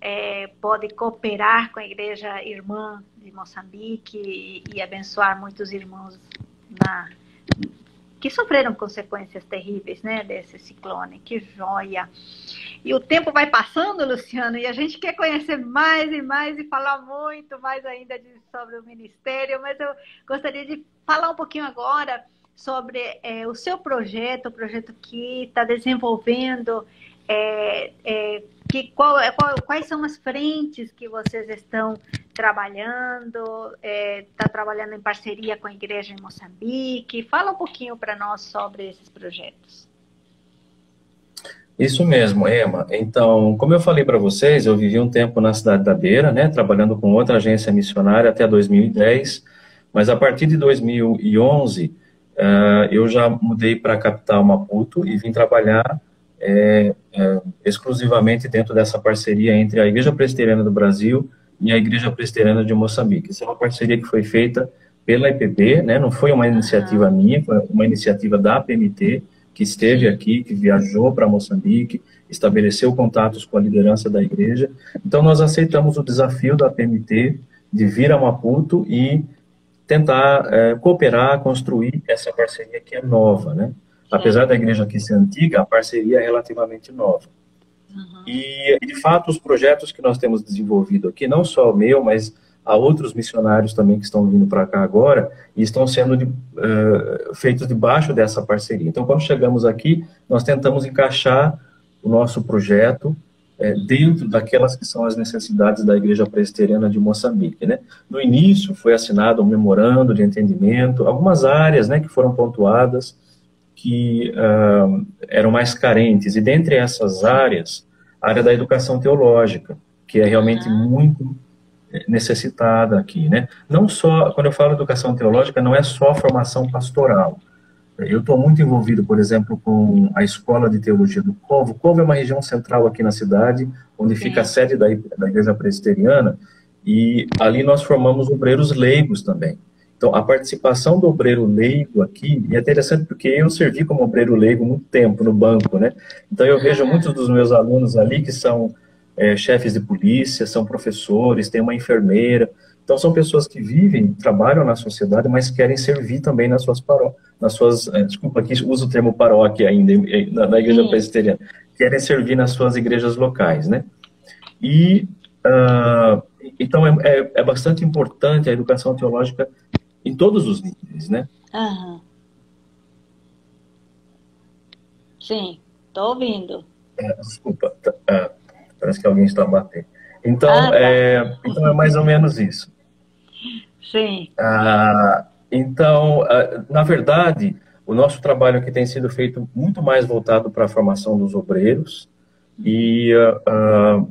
é, pode cooperar com a igreja irmã de Moçambique e, e abençoar muitos irmãos na, que sofreram consequências terríveis, né, desse ciclone. Que joia! E o tempo vai passando, Luciano, e a gente quer conhecer mais e mais e falar muito mais ainda de, sobre o ministério, mas eu gostaria de falar um pouquinho agora sobre é, o seu projeto, o projeto que está desenvolvendo é, é, que, qual, é, qual, quais são as frentes que vocês estão trabalhando? Está é, trabalhando em parceria com a igreja em Moçambique? Fala um pouquinho para nós sobre esses projetos. Isso mesmo, Emma. Então, como eu falei para vocês, eu vivi um tempo na cidade da Beira, né, trabalhando com outra agência missionária até 2010, mas a partir de 2011 uh, eh, eu já mudei para a capital Maputo e vim trabalhar é, é, exclusivamente dentro dessa parceria entre a Igreja Presbiteriana do Brasil e a Igreja Presbiteriana de Moçambique. Essa é uma parceria que foi feita pela IPB, né, não foi uma iniciativa minha, foi uma iniciativa da PMT, que esteve aqui, que viajou para Moçambique, estabeleceu contatos com a liderança da igreja. Então, nós aceitamos o desafio da PMT de vir a Maputo e tentar é, cooperar, construir essa parceria que é nova, né? Apesar da igreja aqui ser antiga, a parceria é relativamente nova. Uhum. E, de fato, os projetos que nós temos desenvolvido aqui, não só o meu, mas há outros missionários também que estão vindo para cá agora e estão sendo de, uh, feitos debaixo dessa parceria. Então, quando chegamos aqui, nós tentamos encaixar o nosso projeto é, dentro daquelas que são as necessidades da Igreja Presbiteriana de Moçambique. Né? No início, foi assinado um memorando de entendimento, algumas áreas né, que foram pontuadas, que uh, eram mais carentes. E dentre essas áreas, a área da educação teológica, que é realmente uhum. muito eh, necessitada aqui, né? Não só, quando eu falo educação teológica, não é só formação pastoral. Eu estou muito envolvido, por exemplo, com a Escola de Teologia do Povo. O Povo é uma região central aqui na cidade, onde fica a sede da, da Igreja Presbiteriana, e ali nós formamos obreiros leigos também. Então, a participação do obreiro leigo aqui, e é interessante porque eu servi como obreiro leigo muito tempo no banco, né? Então, eu vejo muitos dos meus alunos ali que são é, chefes de polícia, são professores, tem uma enfermeira. Então, são pessoas que vivem, trabalham na sociedade, mas querem servir também nas suas paróquias, nas suas, é, desculpa aqui, uso o termo paróquia ainda, na, na igreja presbiteriana, querem servir nas suas igrejas locais, né? E, uh, então, é, é, é bastante importante a educação teológica em todos os níveis, né? Aham. Sim, estou ouvindo. É, desculpa, tá, ah, parece que alguém está batendo. Então, ah, tá. é, então é mais ou menos isso. Sim. Ah, então, ah, na verdade, o nosso trabalho aqui tem sido feito muito mais voltado para a formação dos obreiros e uh,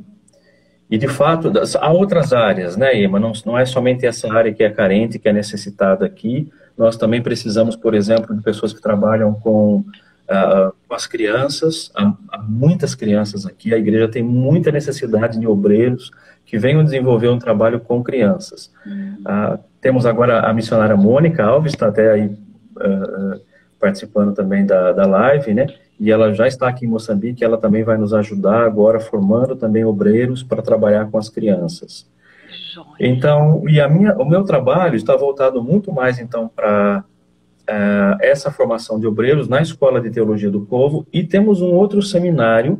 e, de fato, há outras áreas, né, Ema? Não, não é somente essa área que é carente, que é necessitada aqui, Nós também precisamos, por exemplo, de pessoas que trabalham com, uh, com as crianças. Há, há, muitas crianças aqui. A igreja tem muita necessidade de obreiros que venham desenvolver um trabalho com crianças. Uhum. Uh, temos agora a missionária Mônica Alves, está até aí uh, participando também da, da live, né? E ela já está aqui em Moçambique. Ela também vai nos ajudar agora formando também obreiros para trabalhar com as crianças. Então, e a minha, o meu trabalho está voltado muito mais, então, para uh, essa formação de obreiros na Escola de Teologia do Povo, e temos um outro seminário,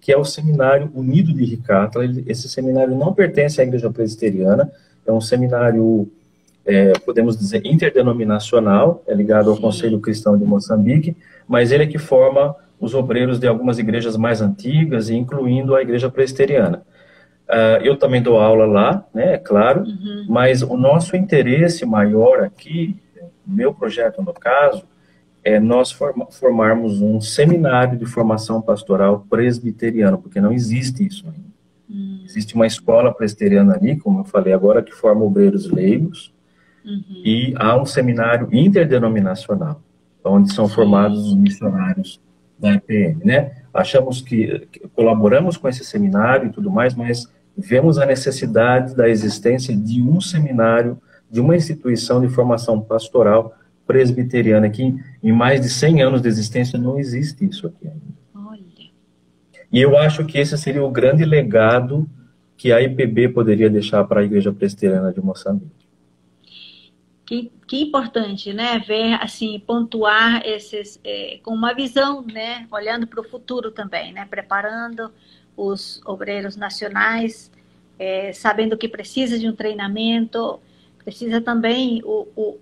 que é o Seminário Unido de Ricata. Esse seminário não pertence à Igreja Presbiteriana, é um seminário, é, podemos dizer, interdenominacional, é ligado ao. Conselho Cristão de Moçambique, mas ele é que forma os obreiros de algumas igrejas mais antigas, incluindo a Igreja Presbiteriana. Uh, eu também dou aula lá, né, é claro, uhum. mas o nosso interesse maior aqui, meu projeto no caso, é nós form formarmos um seminário de formação pastoral presbiteriano, porque não existe isso ainda. Uhum. Existe uma escola presbiteriana ali, como eu falei agora, que forma obreiros leigos, uhum. e há um seminário interdenominacional, onde são Sim. formados os missionários da IPM, né? Achamos que, que colaboramos com esse seminário e tudo mais, mas vemos a necessidade da existência de um seminário, de uma instituição de formação pastoral presbiteriana, que em mais de 100 anos de existência não existe isso aqui ainda. Olha. E eu acho que esse seria o grande legado que a IPB poderia deixar para a Igreja Presbiteriana de Moçambique. Que, que importante, né? Ver, assim, pontuar esses, é, com uma visão, né? Olhando para o futuro também, né? Preparando os obreiros nacionais, é, sabendo que precisa de um treinamento, precisa também, o, o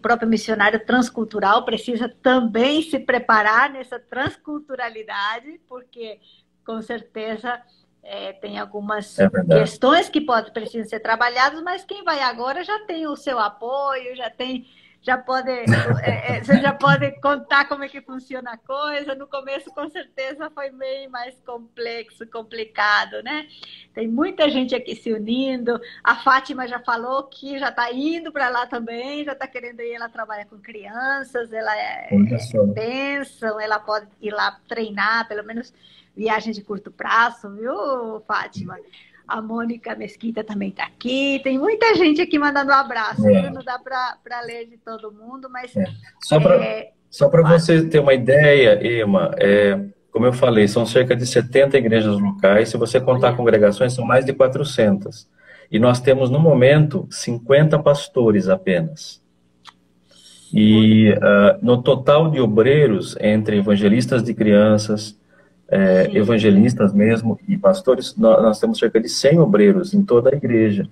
próprio missionário transcultural precisa também se preparar nessa transculturalidade, porque com certeza é, tem algumas é questões que podem precisam ser trabalhadas, mas quem vai agora já tem o seu apoio, já tem já pode, é, é, você já pode contar como é que funciona a coisa. No começo, com certeza, foi meio mais complexo, complicado, né? Tem muita gente aqui se unindo. A Fátima já falou que já está indo para lá também, já está querendo ir. Ela trabalha com crianças, ela é, é bênção, ela pode ir lá treinar, pelo menos viagem de curto prazo, viu, Fátima? A Mônica Mesquita também está aqui. Tem muita gente aqui mandando um abraço. É. Não dá para ler de todo mundo, mas. É. Só para é... você ter uma ideia, Ema, é, como eu falei, são cerca de 70 igrejas locais. Se você contar congregações, são mais de 400. E nós temos, no momento, 50 pastores apenas. E uh, no total de obreiros, entre evangelistas de crianças, é, evangelistas mesmo e pastores, nós, nós, temos cerca de 100 obreiros em toda a igreja.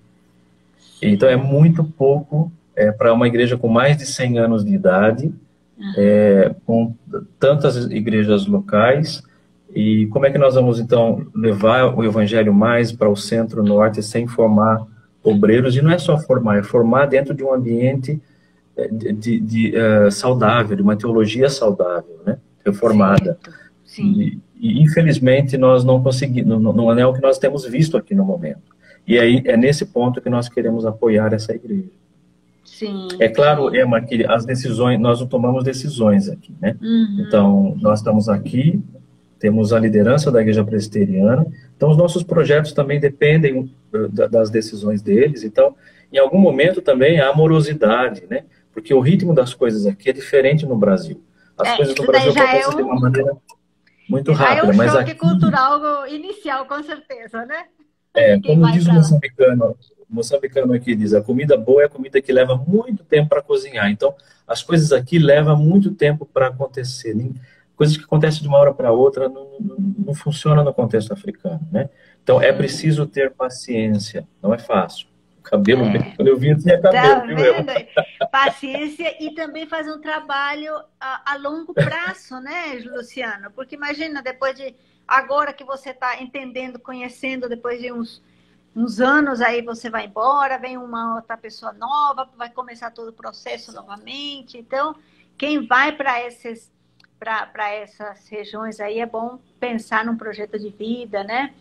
Então é muito pouco é, para uma igreja com mais de 100 anos de idade, é, com tantas igrejas locais. E como é que nós vamos então levar o evangelho mais para o centro-norte sem formar obreiros? E não é só formar, é formar dentro de um ambiente é, de, de, de uh, saudável, de uma teologia saudável, né? reformada. Sim. E, e infelizmente nós não conseguimos, não, não é o que nós temos visto aqui no momento. E aí é nesse ponto que nós queremos apoiar essa igreja. Sim. É claro, Emma, que as decisões, nós não tomamos decisões aqui, né? Uhum. Então, nós estamos aqui, temos a liderança da igreja presbiteriana, então os nossos projetos também dependem uh, das decisões deles, então, em algum momento também a amorosidade, né? Porque o ritmo das coisas aqui é diferente no Brasil. As é, coisas no Brasil acontecem é um... de uma maneira muito rápida. É um mas choque aqui, cultural inicial, com certeza, né? É, como diz o moçambicano, o moçambicano aqui diz, a comida boa é a comida que leva muito tempo para cozinhar. Então, as coisas aqui levam muito tempo para acontecer. Coisas que acontecem de uma hora para outra não, não, não funciona no contexto africano, né? Então, é preciso ter paciência, não é fácil cabelo, é. quando eu vi, eu tinha cabelo, tá viu? Paciência e também fazer um trabalho a, a, longo prazo, né, Luciano? Porque imagina, depois de, agora que você está entendendo, conhecendo, depois de uns, uns anos, aí você vai embora, vem uma outra pessoa nova, vai começar todo o processo novamente. Então, quem vai para esses para essas regiões aí é bom pensar num projeto de vida, né?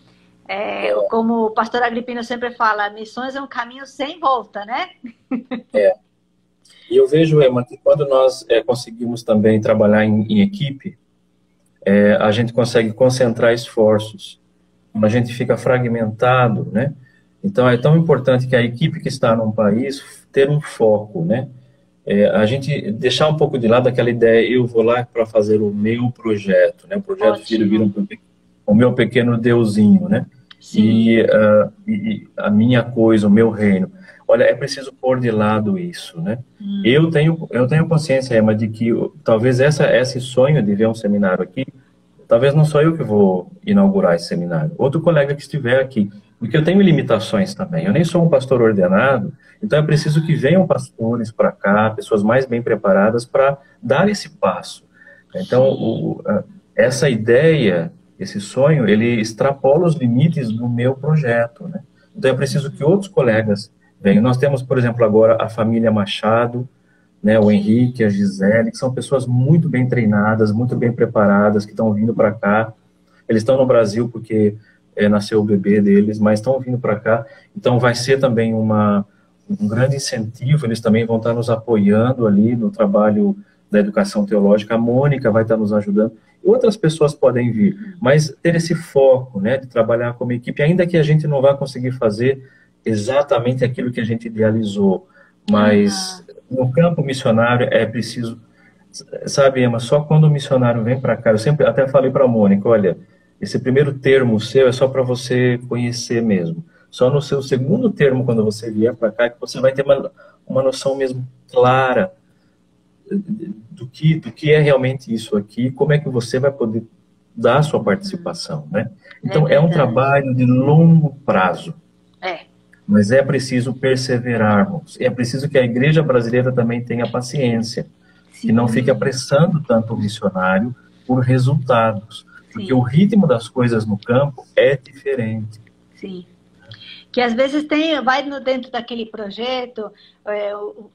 É, como o pastor Agripino sempre fala, missões é um caminho sem volta, né? É. E eu vejo, Emma, que quando nós é, conseguimos também trabalhar em, em equipe, é, a gente consegue concentrar esforços. A gente fica fragmentado, né? Então, é tão importante que a equipe que está num país ter um foco, né? É, a gente deixar um pouco de lado aquela ideia, eu vou lá para fazer o meu projeto, né? O projeto Ótimo. Filho vira um, o meu pequeno deusinho, né? E, uh, e, a minha coisa, o meu reino. Olha, é preciso pôr de lado isso, né? Hum. Eu tenho eu tenho consciência, Emma, de que talvez essa esse sonho de ver um seminário aqui, talvez não sou eu que vou inaugurar esse seminário, outro colega que estiver aqui, porque eu tenho limitações também. Eu nem sou um pastor ordenado, então é preciso que venham pastores para cá, pessoas mais bem preparadas para dar esse passo. Então, o, essa ideia, esse sonho, ele extrapola os limites do meu projeto, né? Então é preciso que outros colegas venham. Nós temos, por exemplo, agora a família Machado, né, o Henrique, a Gisele, que são pessoas muito bem treinadas, muito bem preparadas, que estão vindo para cá. Eles estão no Brasil porque é, nasceu o bebê deles, mas estão vindo para cá. Então, vai ser também uma, um grande incentivo. Eles também vão estar nos apoiando ali no trabalho da educação teológica. A Mônica vai estar nos ajudando. Outras pessoas podem vir, mas ter esse foco, né, de trabalhar como equipe, ainda que a gente não vá conseguir fazer exatamente aquilo que a gente idealizou, mas no campo missionário é preciso, sabe, Emma, só quando o missionário vem para cá, eu sempre até falei para a Mônica, olha, esse primeiro termo seu é só para você conhecer mesmo. Só no seu segundo termo, quando você vier para cá, que você vai ter uma, uma noção mesmo clara do que, do que é realmente isso aqui, como é que você vai poder dar a sua participação, né? Então, é, é um trabalho de longo prazo. É. Mas é preciso perseverarmos. É preciso que a igreja brasileira também tenha paciência. Sim. E não fique apressando tanto o missionário por resultados. Porque o ritmo das coisas no campo é diferente. Sim. Que às vezes tem, vai no, dentro daquele projeto, é, o,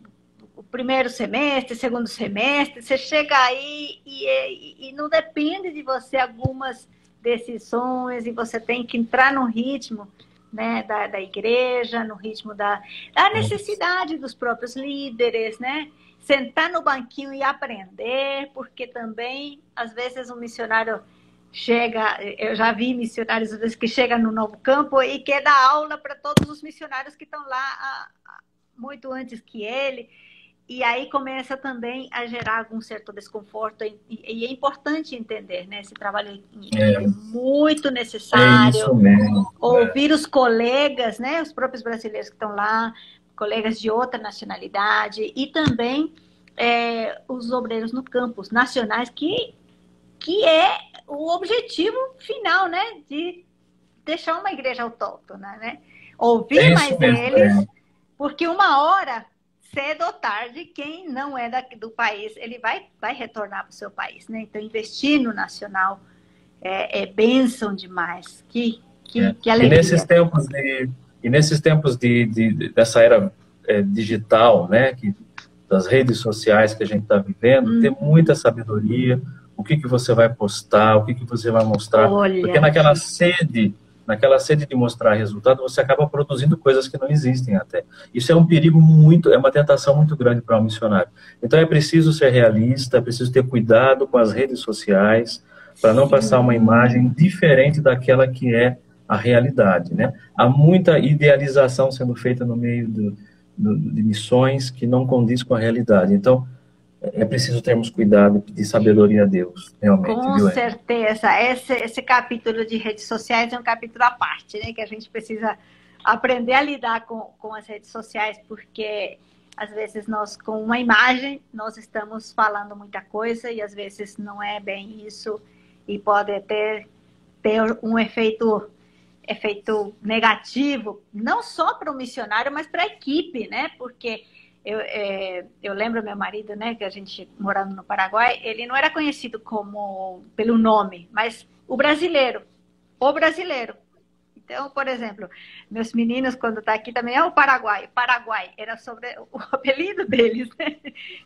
o, primeiro semestre, segundo semestre, você chega aí e, e, e, não depende de você algumas decisões e você tem que entrar no ritmo né, da, da igreja, no ritmo da, da necessidade dos próprios líderes, né? Sentar no banquinho e aprender, porque também, às vezes, um missionário chega, eu já vi missionários às vezes que chega no novo campo e quer dar aula para todos os missionários que estão lá muito antes que ele. E aí começa também a gerar algum certo desconforto e, e é importante entender, né? Esse trabalho é, é muito necessário. É ouvir os colegas, né? Os próprios brasileiros que estão lá, colegas de outra nacionalidade e também é, os obreiros no campus nacionais que que é o objetivo final, né? De deixar uma igreja autóctona, né? Ouvir é mais mesmo, eles, é. porque uma hora, cedo ou tarde, quem não é daqui, do país, ele vai, vai retornar para o seu país, né? Então, investir no nacional é, é bênção demais. Que, que, é. que alegria. E nesses tempos de, e nesses tempos de, de dessa era é, digital, né? Que, das redes sociais que a gente está vivendo, hum. tem muita sabedoria, o que, que você vai postar, o que, que você vai mostrar. Olha. Porque naquela sede, naquela sede de mostrar resultado, você acaba produzindo coisas que não existem até. Isso é um perigo muito, é uma tentação muito grande para um missionário. Então é preciso ser realista, é preciso ter cuidado com as redes sociais, para não passar uma imagem diferente daquela que é a realidade, né? Há muita idealização sendo feita no meio do, do, de missões que não condiz com a realidade. Então, é preciso termos cuidado e pedir sabedoria a Deus, realmente. Com viu, certeza. Esse, esse capítulo de redes sociais é um capítulo à parte, né? Que a gente precisa aprender a lidar com, com as redes sociais, porque às vezes nós, com uma imagem, nós estamos falando muita coisa e às vezes não é bem isso e pode ter, ter um efeito efeito negativo, não só para o missionário, mas para a equipe, né? Porque eu, é, eu lembro meu marido, né, que a gente morando no Paraguai, ele não era conhecido como pelo nome, mas o brasileiro, o brasileiro. Então, por exemplo, meus meninos, quando tá aqui também, é o Paraguai. Paraguai era sobre o apelido deles, né?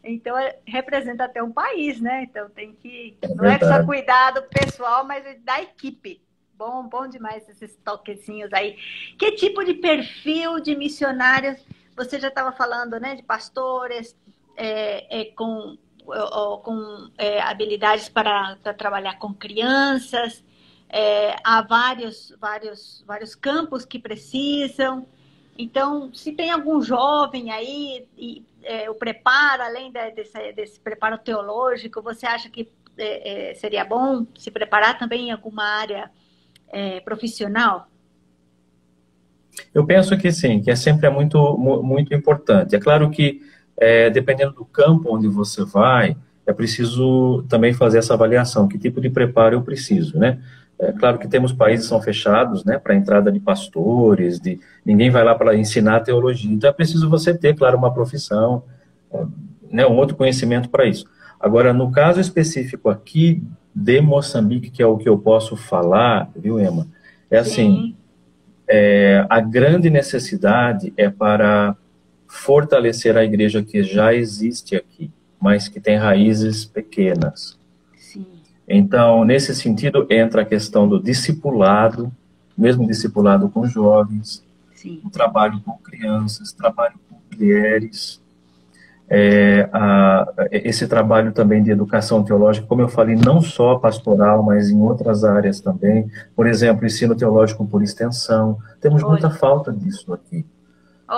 Então, representa até um país, né? Então, tem que. É não é só cuidado pessoal, mas da equipe. Bom, bom demais esses toquezinhos aí. Que tipo de perfil de missionários você já estava falando, né, de pastores, é, é, com, com é, habilidades para, para, trabalhar com crianças. É, há vários, vários, vários campos que precisam. Então, se tem algum jovem aí e é, o preparo, além desse, desse preparo teológico, você acha que é, seria bom se preparar também em alguma área profissional? Eu penso que sim, que é sempre é muito, muito importante. É claro que, é, dependendo do campo onde você vai, é preciso também fazer essa avaliação, que tipo de preparo eu preciso, né? É claro que temos países que são fechados, né, para entrada de pastores, de ninguém vai lá para ensinar teologia. Então é preciso você ter, claro, uma profissão, né, um outro conhecimento para isso. Agora, no caso específico aqui de Moçambique, que é o que eu posso falar, viu, Emma? É assim, é, a grande necessidade é para fortalecer a igreja que já existe aqui, mas que tem raízes pequenas. Então, nesse sentido, entra a questão do discipulado, mesmo discipulado com jovens, Sim. o trabalho com crianças, trabalho com mulheres, é, a, esse trabalho também de educação teológica, como eu falei, não só pastoral, mas em outras áreas também. Por exemplo, ensino teológico por extensão. Temos muita falta disso aqui.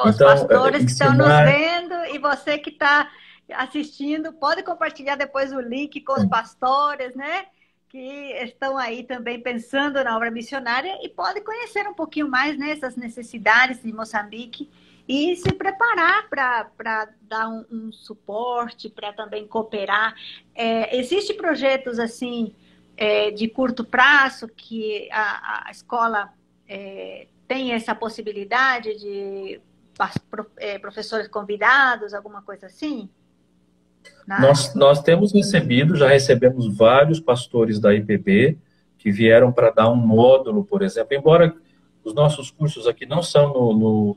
Os então, pastores é, ensinar... que estão nos vendo e você que está assistindo, pode compartilhar depois o link com os pastores, né? Que estão aí também pensando na obra missionária e pode conhecer um pouquinho mais nessas né, necessidades de Moçambique e se preparar para dar um, um suporte, para também cooperar. É, Existem projetos assim é, de curto prazo que a, a escola é, tem essa possibilidade de é, professores convidados, alguma coisa assim? Nós, nós temos recebido, já recebemos vários pastores da IPB que vieram para dar um módulo, por exemplo, embora os nossos cursos aqui não são no, no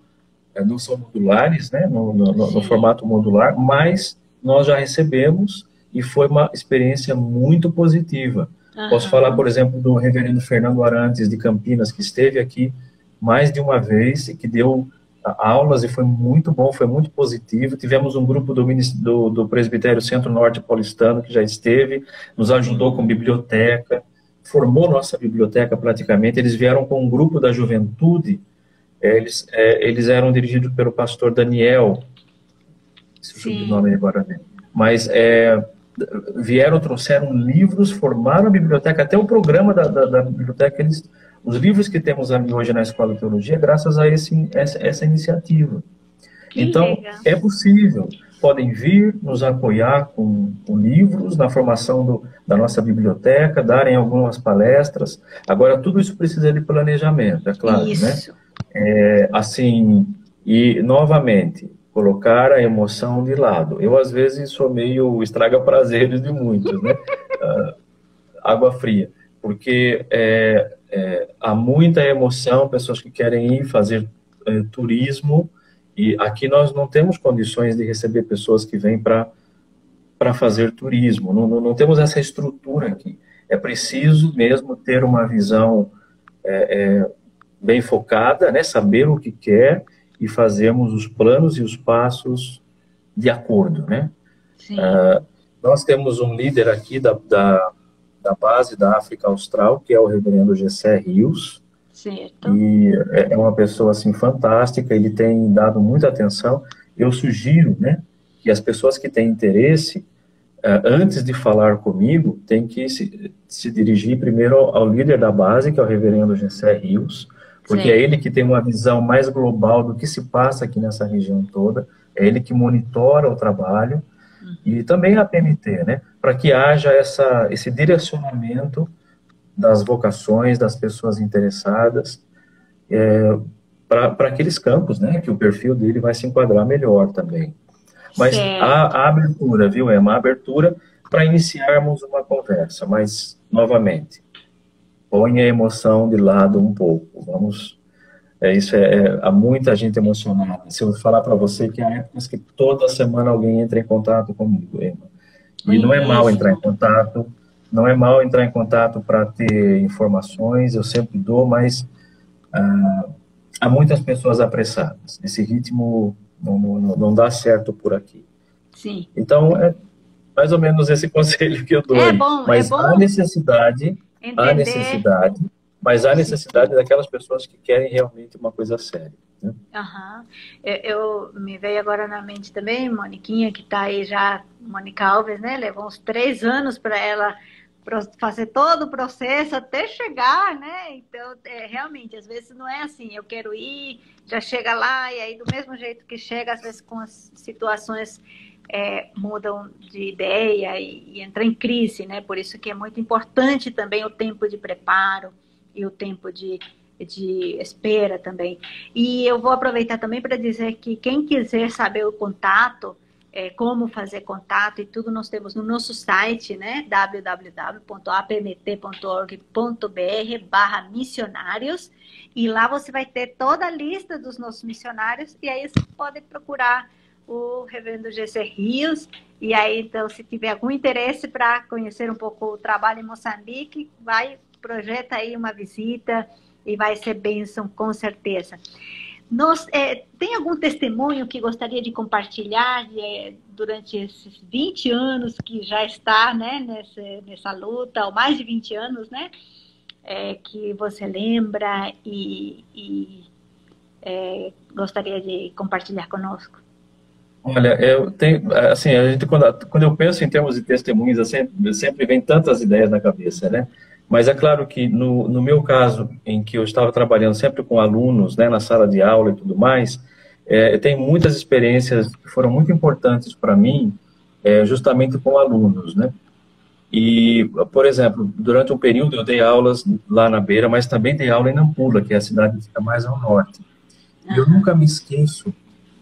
não são modulares, né, no, no, no, formato modular, mas nós já recebemos e foi uma experiência muito positiva. Uhum. Posso falar, por exemplo, do reverendo Fernando Arantes de Campinas, que esteve aqui mais de uma vez e que deu aulas e foi muito bom, foi muito positivo. Tivemos um grupo do, do, do Presbitério Centro-Norte Paulistano que já esteve, nos ajudou com biblioteca, formou nossa biblioteca praticamente. Eles vieram com um grupo da juventude, eles, é, eles eram dirigidos pelo pastor Daniel, se o nome agora, né? mas é, vieram, trouxeram livros, formaram a biblioteca, até o programa da, da, da biblioteca eles os livros que temos hoje na Escola de Teologia graças a esse, essa, essa iniciativa. Que então, legal. é possível. Podem vir nos apoiar com, com livros na formação do, da nossa biblioteca, darem algumas palestras. Agora, tudo isso precisa de planejamento, é claro, né? isso. né? É, assim, e, novamente, colocar a emoção de lado. Eu, às vezes, sou meio estraga prazeres de muitos, né? uh, água fria. Porque é, é, há muita emoção, pessoas que querem ir fazer é, turismo, e aqui nós não temos condições de receber pessoas que vêm para fazer turismo, não, não, não, temos essa estrutura aqui. É preciso mesmo ter uma visão é, é bem focada, né, saber o que quer e fazermos os planos e os passos de acordo, né? Uh, nós temos um líder aqui da, da da base da África Austral, que é o reverendo Gessé Rios. Certo. E é, é uma pessoa, assim, fantástica, ele tem dado muita atenção. Eu sugiro, né, que as pessoas que têm interesse, uh, antes de falar comigo, tem que se, se dirigir primeiro ao, ao, líder da base, que é o reverendo Gessé Rios, porque Sim. é ele que tem uma visão mais global do que se passa aqui nessa região toda, é ele que monitora o trabalho, e também a PMT, né, para que haja essa, esse direcionamento das vocações, das pessoas interessadas, é, para aqueles campos, né, que o perfil dele vai se enquadrar melhor também. Mas a, a, abertura, viu, é uma abertura para iniciarmos uma conversa, mas, novamente, põe a emoção de lado um pouco, vamos é, isso é, é, há muita gente emocionada. Se eu falar para você que há épocas que toda semana alguém entra em contato comigo, Emma. E não é mal entrar em contato, não é mal entrar em contato para ter informações, eu sempre dou, mas ah, há muitas pessoas apressadas. Esse ritmo não, não, não dá certo por aqui. Sim. Então, é mais ou menos esse conselho que eu dou. É bom, mas é bom há necessidade, entender. há necessidade, mas há necessidade daquelas pessoas que querem realmente uma coisa séria. Né? Uhum. Eu, eu, me veio agora na mente também, Moniquinha, que está aí já, Mônica Alves, né? Levou uns três anos para ela fazer todo o processo até chegar, né? Então, é, realmente, às vezes não é assim, eu quero ir, já chega lá, e aí do mesmo jeito que chega, às vezes com as situações é, mudam de ideia e, e entra em crise, né? Por isso que é muito importante também o tempo de preparo e o tempo de, de espera também. E eu vou aproveitar também para dizer que quem quiser saber o contato, é, como fazer contato e tudo nós temos no nosso site, né? www.apmt.org.br barra missionários e lá você vai ter toda a lista dos nossos missionários e aí você pode procurar o reverendo GC Rios e aí então se tiver algum interesse para conhecer um pouco o trabalho em Moçambique, vai projeta aí uma visita e vai ser bênção com certeza. Nós, é, tem algum testemunho que gostaria de compartilhar é, durante esses 20 anos que já está né, nessa, nessa luta, ou mais de 20 anos, né? É, que você lembra e, e é, gostaria de compartilhar conosco? Olha, eu tenho, assim, a gente, quando, quando eu penso em termos de testemunhos, sempre, sempre vem tantas ideias na cabeça, né? Mas é claro que no, no meu caso, em que eu estava trabalhando sempre com alunos, né, na sala de aula e tudo mais, é, eu tenho muitas experiências que foram muito importantes para mim, é, justamente com alunos, né? E, por exemplo, durante um período eu dei aulas lá na Beira, mas também dei aula em Nampula, que é a cidade que fica mais ao norte. E eu nunca me esqueço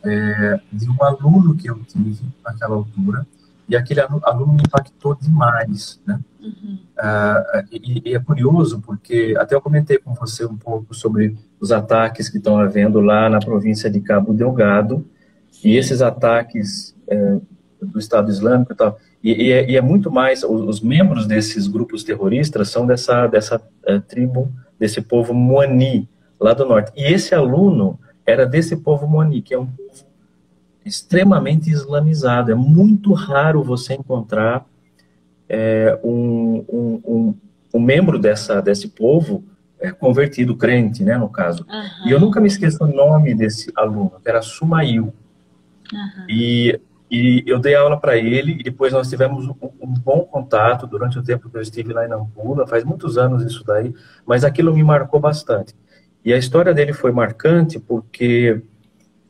é, de um aluno que eu tive naquela altura, e aquele aluno me impactou demais, né? Uhum. Uh, e, e, é curioso porque até eu comentei com você um pouco sobre os ataques que estão havendo lá na província de Cabo Delgado e esses ataques é, do Estado Islâmico e tal. E, e, é, e, é, muito mais, os, os, membros desses grupos terroristas são dessa, dessa uh, tribo, desse povo Moani, lá do norte. E esse aluno era desse povo Moani, que é um povo extremamente islamizado. É muito raro você encontrar é, um, um, um, um, membro dessa, desse povo é, convertido, crente, né, no caso. Uhum. E eu nunca me esqueço o nome desse aluno, que era Sumail. Uhum. E, e eu dei aula para ele, e depois nós tivemos um, um, bom contato durante o tempo que eu estive lá em Nampula, faz muitos anos isso daí, mas aquilo me marcou bastante. E a história dele foi marcante porque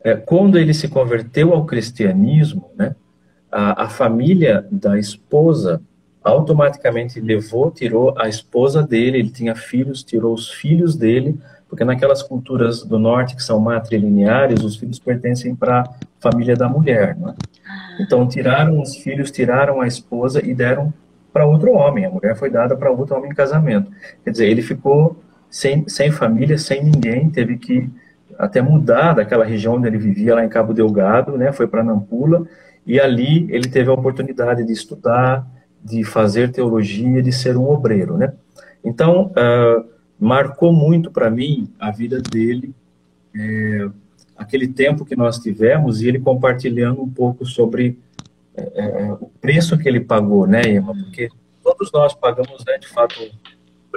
é, quando ele se converteu ao cristianismo, né, a, a família da esposa automaticamente levou, tirou a esposa dele, ele tinha filhos, tirou os filhos dele, porque naquelas culturas do norte que são matrilineares, os filhos pertencem para a família da mulher, né? Então tiraram os filhos, tiraram a esposa e deram para outro homem. A mulher foi dada para outro homem em casamento. Quer dizer, ele ficou sem, sem família, sem ninguém, teve que até mudar daquela região onde ele vivia, lá em Cabo Delgado, né, foi para Nampula, e ali ele teve a oportunidade de estudar, de fazer teologia, de ser um obreiro, né. Então, uh, marcou muito para mim a vida dele, é, aquele tempo que nós tivemos, e ele compartilhando um pouco sobre é, é o preço que ele pagou, né, Emma, porque todos nós pagamos, né, de fato,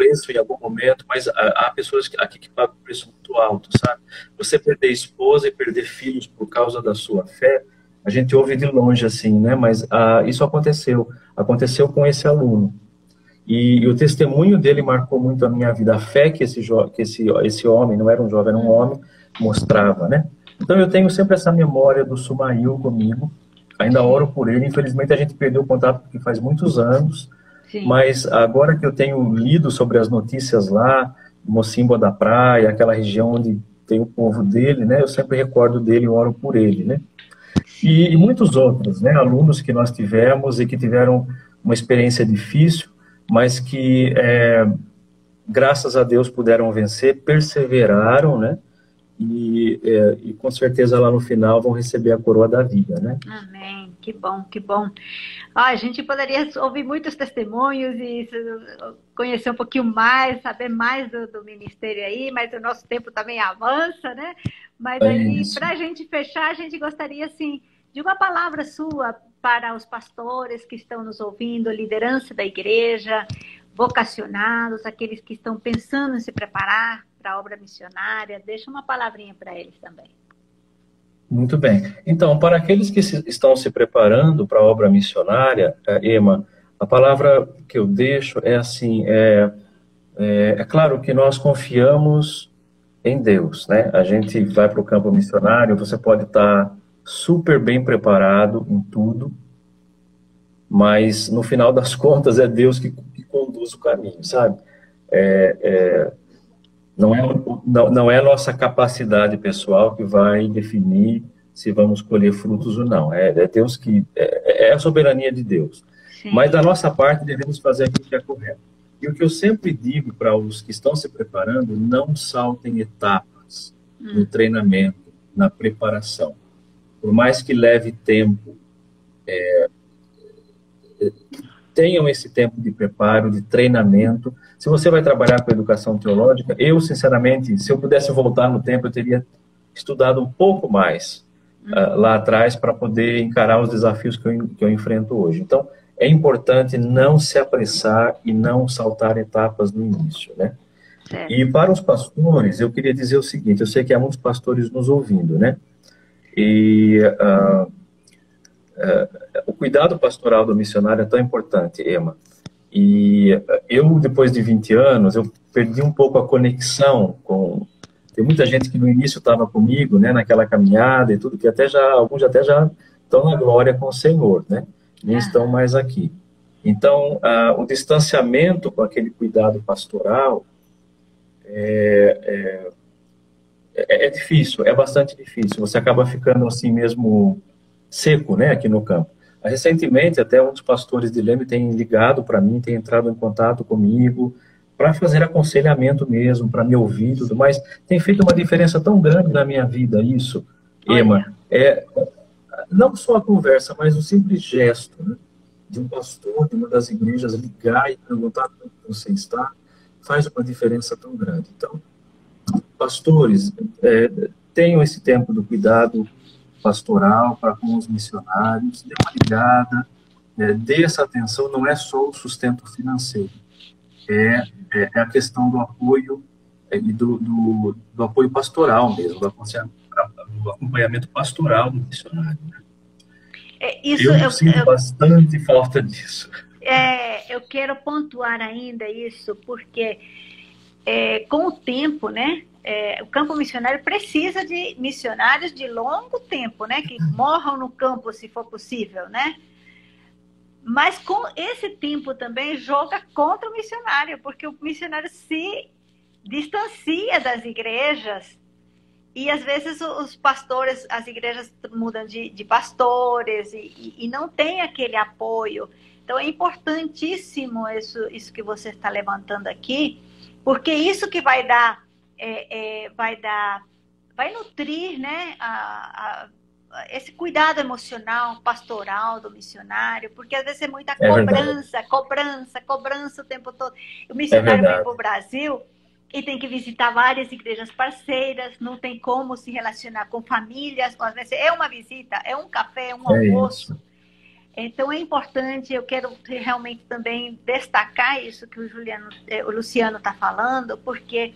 preço em algum momento, mas há pessoas aqui que pagam um preço muito alto, sabe? Você perder esposa e perder filhos por causa da sua fé, a gente ouve de longe assim, né? Mas ah, isso aconteceu, aconteceu com esse aluno. E, e, o testemunho dele marcou muito a minha vida, a fé que esse, que esse, esse homem, não era um jovem, era um homem, mostrava, né? Então eu tenho sempre essa memória do Sumail comigo, ainda oro por ele, infelizmente a gente perdeu o contato porque faz muitos anos, mas agora que eu tenho lido sobre as notícias lá, Mocimboa da Praia, aquela região onde tem o povo dele, né? Eu sempre recordo dele e oro por ele, né? E, e, muitos outros, né? Alunos que nós tivemos e que tiveram uma experiência difícil, mas que, é, graças a Deus, puderam vencer, perseveraram, né? E, é, e com certeza lá no final vão receber a coroa da vida, né? Amém. Que bom, que bom. Ah, a gente poderia ouvir muitos testemunhos e conhecer um pouquinho mais, saber mais do, do ministério aí, mas o nosso tempo também avança, né? Mas é aí, para a gente fechar, a gente gostaria, assim, de uma palavra sua para os pastores que estão nos ouvindo, liderança da igreja, vocacionados, aqueles que estão pensando em se preparar para a obra missionária. Deixa uma palavrinha para eles também. Muito bem. Então, para aqueles que se, estão se preparando para a obra missionária, é, Ema, a palavra que eu deixo é assim: é, é, é claro que nós confiamos em Deus, né? A gente vai para o campo missionário, você pode estar super bem preparado em tudo, mas no final das contas é Deus que, que conduz o caminho, sabe? É, é, não, é, não, não é a nossa capacidade pessoal que vai definir se vamos colher frutos ou não. É, é Deus que. É, é, a soberania de Deus. Sim. Mas da nossa parte devemos fazer aquilo que é correto. E o que eu sempre digo para os que estão se preparando, não saltem etapas hum. no treinamento, na preparação. Por mais que leve tempo, é, tenham esse tempo de preparo, de treinamento. Se você vai trabalhar com educação teológica, eu, sinceramente, se eu pudesse voltar no tempo, eu teria estudado um pouco mais uh, lá atrás para poder encarar os desafios que eu, que eu enfrento hoje. Então, é importante não se apressar e não saltar etapas no início, né? É. E para os pastores, eu queria dizer o seguinte: eu sei que há muitos pastores nos ouvindo, né? E uh, o cuidado pastoral do missionário é tão importante, Emma. E eu, depois de 20 anos, eu perdi um pouco a conexão com. Tem muita gente que no início estava comigo, né, naquela caminhada e tudo, que até já, alguns até já estão na glória com o Senhor, né? nem estão mais aqui. Então, o distanciamento com aquele cuidado pastoral é, é, é, é, difícil, é bastante difícil. Você acaba ficando assim mesmo seco, né, aqui no campo. Recentemente, até um dos pastores de Leme tem ligado para mim, tem entrado em contato comigo para fazer aconselhamento mesmo, para me ouvir tudo mais. Tem feito uma diferença tão grande na minha vida isso, Ema. É, não só a conversa, mas o simples gesto né, de um pastor de uma das igrejas ligar e perguntar como você está, faz uma diferença tão grande. Então, pastores, é, tenham esse tempo do cuidado pastoral para com os missionários, dê uma ligada, é, dê essa atenção, não é só o sustento financeiro, é, é, é a questão do apoio é, e do, do, do, apoio pastoral mesmo, do acompanhamento pastoral do missionário. Né? É, isso, eu, eu sinto eu, bastante falta disso. É, eu quero pontuar ainda isso, porque é, com o tempo, né, é, o campo missionário precisa de missionários de longo tempo, né, que morram no campo se for possível, né? Mas com esse tempo também joga contra o missionário, porque o missionário se distancia das igrejas e às vezes os pastores, as igrejas mudam de, de pastores e, e, não tem aquele apoio. Então é importantíssimo isso, isso que você está levantando aqui, porque isso que vai dar, é, é, vai dar, vai nutrir, né, a, a, esse cuidado emocional, pastoral do missionário, porque às vezes é muita é cobrança, cobrança, cobrança o tempo todo. O missionário vem para o Brasil e tem que visitar várias igrejas parceiras, não tem como se relacionar com famílias, às vezes é uma visita, é um café, é um almoço. Isso. Então é importante, eu quero realmente também destacar isso que o Juliano, eh, o Luciano está falando, porque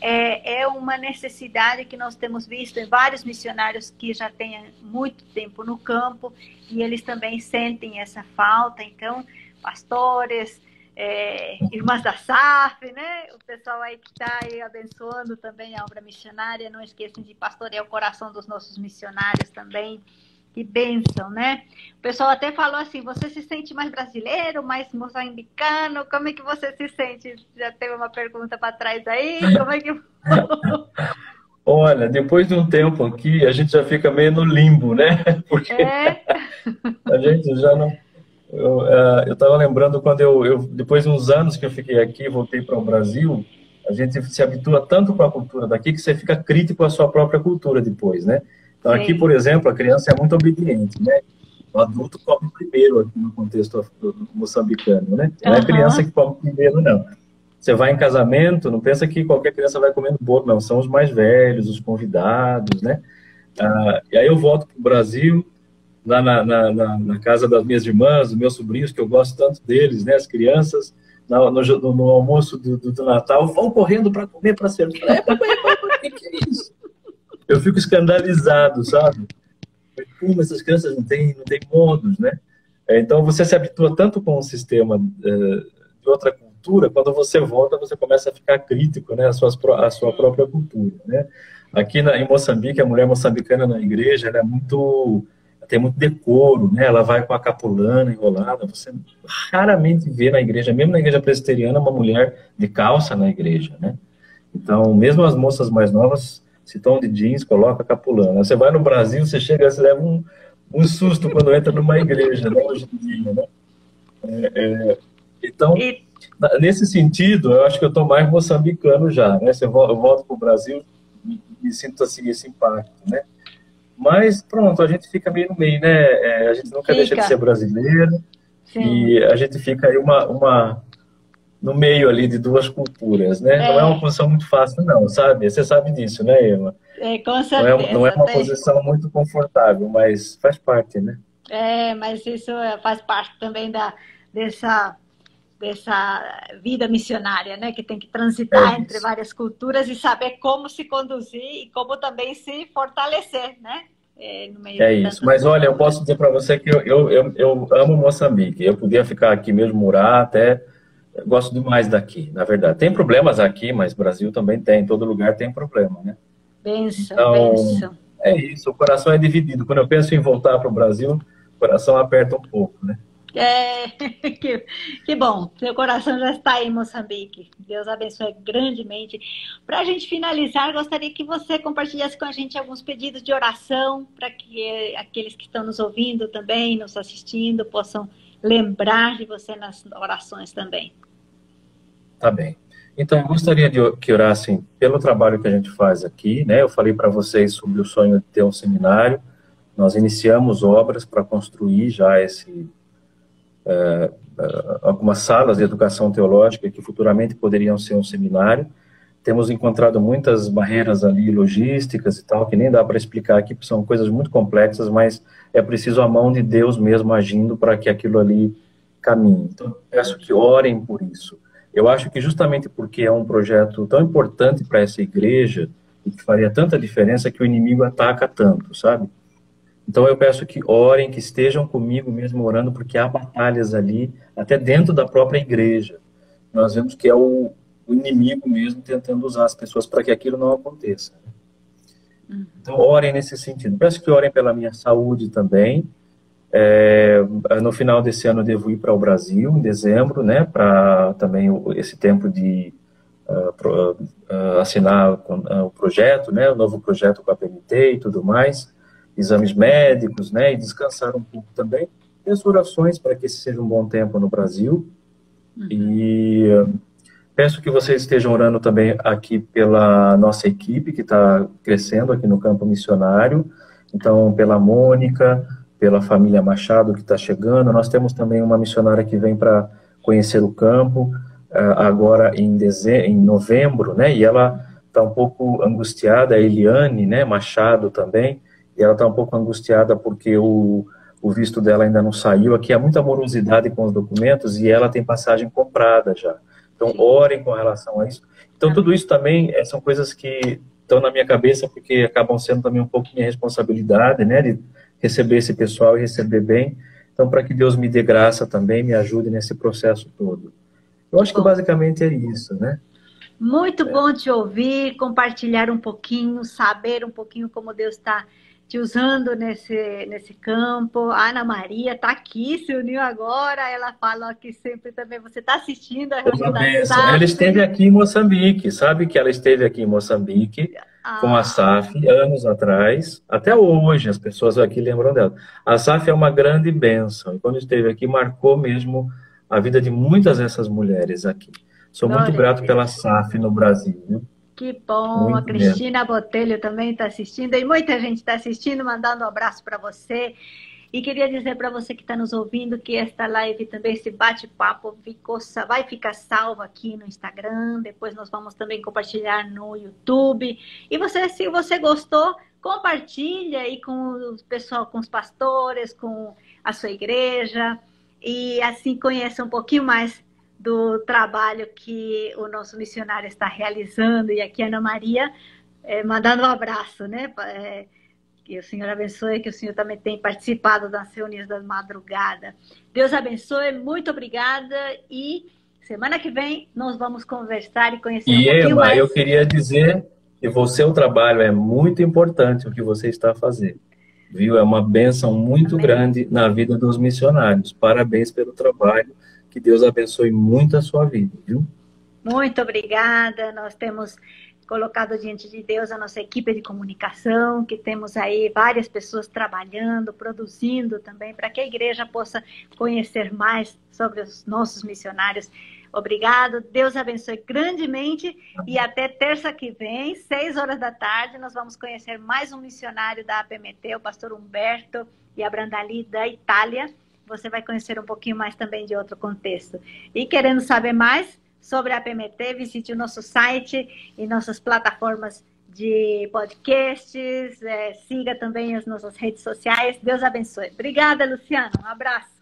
é, é uma necessidade que nós temos visto em vários missionários que já têm muito tempo no campo e eles também sentem essa falta. Então, pastores, é, irmãs da SAF, né? O pessoal aí que está aí abençoando também a obra missionária. Não esqueçam de pastorear o coração dos nossos missionários também. Que bênção, né? O pessoal até falou assim: você se sente mais brasileiro, mais moçambicano? Como é que você se sente? Já teve uma pergunta para trás aí? Como é que. Olha, depois de um tempo aqui, a gente já fica meio no limbo, né? Porque é. a gente já não eu uh, estava lembrando quando eu, eu, depois de uns anos que eu fiquei aqui, voltei para o Brasil, a gente se habitua tanto com a cultura daqui que você fica crítico à sua própria cultura depois, né? Então, aqui, por exemplo, a criança é muito obediente, né? O adulto come primeiro aqui no contexto moçambicano, né? Não é a criança que come primeiro, não. Você vai em casamento, não pensa que qualquer criança vai comendo bolo, não. São os mais velhos, os convidados, né? Ah, e aí eu volto para o Brasil, lá na, na, na, na, casa das minhas irmãs, dos meus sobrinhos, que eu gosto tanto deles, né, as crianças, no, no, no almoço do, do, do, Natal, vão correndo para comer, para servir. É, o que, que é isso? Eu fico escandalizado, sabe? Como essas crianças não têm, não têm modos, né? É, então você se habitua tanto com um sistema uh, de outra cultura, quando você volta, você começa a ficar crítico, né, a, suas, a sua própria cultura, né? Aqui na, em Moçambique, a mulher moçambicana na igreja, ela é muito tem muito decoro, né? Ela vai com a capulana enrolada. Você raramente vê na igreja, mesmo na igreja presbiteriana, uma mulher de calça na igreja, né? Então, mesmo as moças mais novas, se estão de jeans, coloca capulana. Você vai no Brasil, você chega, você leva um, um susto quando entra numa igreja, né? Hoje em dia, né? É, é, então, nesse sentido, eu acho que eu estou mais moçambicano já, né? Se eu volto para o Brasil, e sinto assim esse impacto, né? Mas pronto, a gente fica meio no meio, né? É, a gente nunca fica. deixa de ser brasileiro Sim. e a gente fica aí uma, uma no meio ali de duas culturas, né? É. Não é uma posição muito fácil, não, sabe? Você sabe disso, né, Eva? É, com certeza. Não é, não é uma posição muito confortável, mas faz parte, né? É, mas isso faz parte também da, dessa dessa vida missionária, né, que tem que transitar é entre várias culturas e saber como se conduzir e como também se fortalecer, né? É, é isso. Mas olha, eu posso dizer para você que eu, eu, eu, eu, amo Moçambique. Eu podia ficar aqui mesmo, morar até. Eu gosto demais daqui, na verdade. Tem problemas aqui, mas Brasil também tem. Todo lugar tem problema, né? Benção, então, benção. É isso. O coração é dividido. Quando eu penso em voltar para o Brasil, o coração aperta um pouco, né? É, que, que bom, seu coração já está em Moçambique. Deus abençoe grandemente. Para a gente finalizar, gostaria que você compartilhasse com a gente alguns pedidos de oração para que aqueles que estão nos ouvindo também, nos assistindo, possam lembrar de você nas orações também. Tá bem. Então, eu gostaria de que orassem pelo trabalho que a gente faz aqui, né? Eu falei para vocês sobre o sonho de ter um seminário. Nós iniciamos obras para construir já esse é, é, algumas salas de educação teológica que futuramente poderiam ser um seminário. Temos encontrado muitas barreiras ali logísticas e tal, que nem dá para explicar aqui, porque são coisas muito complexas, mas é preciso a mão de Deus mesmo agindo para que aquilo ali caminhe. Então, peço que orem por isso. Eu acho que justamente porque é um projeto tão importante para essa igreja, e que faria tanta diferença, que o inimigo ataca tanto, sabe? Então eu peço que orem, que estejam comigo mesmo orando, porque há batalhas ali, até dentro da própria igreja. Nós vemos que é o, o inimigo mesmo tentando usar as pessoas para que aquilo não aconteça. Uhum. Então orem nesse sentido. Peço que orem pela minha saúde também. É, no final desse ano eu devo ir para o Brasil, em dezembro, né, para também esse tempo de uh, pro, uh, assinar uh, o projeto, né, o novo projeto com a PMT e tudo mais exames médicos, né, e descansar um pouco também. E as orações para que esse seja um bom tempo no Brasil. Uhum. E peço que vocês estejam orando também aqui pela nossa equipe, que está crescendo aqui no campo missionário. Então, pela Mônica, pela família Machado, que está chegando. Nós temos também uma missionária que vem para conhecer o campo, uh, agora em, dezembro, em novembro, né, e ela está um pouco angustiada, a Eliane, né, Machado também, e ela está um pouco angustiada porque o, o visto dela ainda não saiu. Aqui há muita morosidade com os documentos e ela tem passagem comprada já. Então, orem com relação a isso. Então, tudo isso também é, são coisas que estão na minha cabeça porque acabam sendo também um pouco minha responsabilidade, né, de receber esse pessoal e receber bem. Então, para que Deus me dê graça também, me ajude nesse processo todo. Eu acho que basicamente é isso, né? Muito é. bom te ouvir, compartilhar um pouquinho, saber um pouquinho como Deus está te usando nesse, nesse campo. A Ana Maria está aqui, se uniu agora. Ela fala que sempre também você está assistindo a Ela esteve aqui em Moçambique, sabe que ela esteve aqui em Moçambique ah. com a SAF anos atrás, até hoje as pessoas aqui lembram dela. A SAF é uma grande bênção e quando esteve aqui marcou mesmo a vida de muitas dessas mulheres aqui. Sou muito grato pela SAF no Brasil. Que bom, Muito a Cristina mesmo. Botelho também está assistindo e muita gente está assistindo, mandando um abraço para você. E queria dizer para você que está nos ouvindo que esta live também, esse bate-papo, vai ficar salvo aqui no Instagram. Depois nós vamos também compartilhar no YouTube. E você, se você gostou, compartilha aí com o pessoal, com os pastores, com a sua igreja, e assim conheça um pouquinho mais do trabalho que o nosso missionário está realizando. E aqui, Ana Maria, é, mandando um abraço, né? É, que o Senhor abençoe, que o Senhor também tem participado das reuniões da madrugada. Deus abençoe, muito obrigada e semana que vem nós vamos conversar e conhecer e um pouquinho Ema, mais. eu queria dizer que o seu trabalho é muito importante o que você está fazendo. Viu? É uma benção muito Amém. grande na vida dos missionários. Parabéns pelo trabalho. Que Deus abençoe muito a sua vida, viu? Muito obrigada. Nós temos colocado diante de Deus a nossa equipe de comunicação, que temos aí várias pessoas trabalhando, produzindo também, para que a igreja possa conhecer mais sobre os nossos missionários. Obrigado, Deus abençoe grandemente e até terça que vem, seis horas da tarde, nós vamos conhecer mais um missionário da APMT, o pastor Humberto e a Brandali da Itália. Você vai conhecer um pouquinho mais também de outro contexto. E querendo saber mais, sobre a PMT, visite o nosso site e nossas plataformas de podcasts, é, siga também as nossas redes sociais. Deus abençoe. Obrigada, Luciano. Um abraço.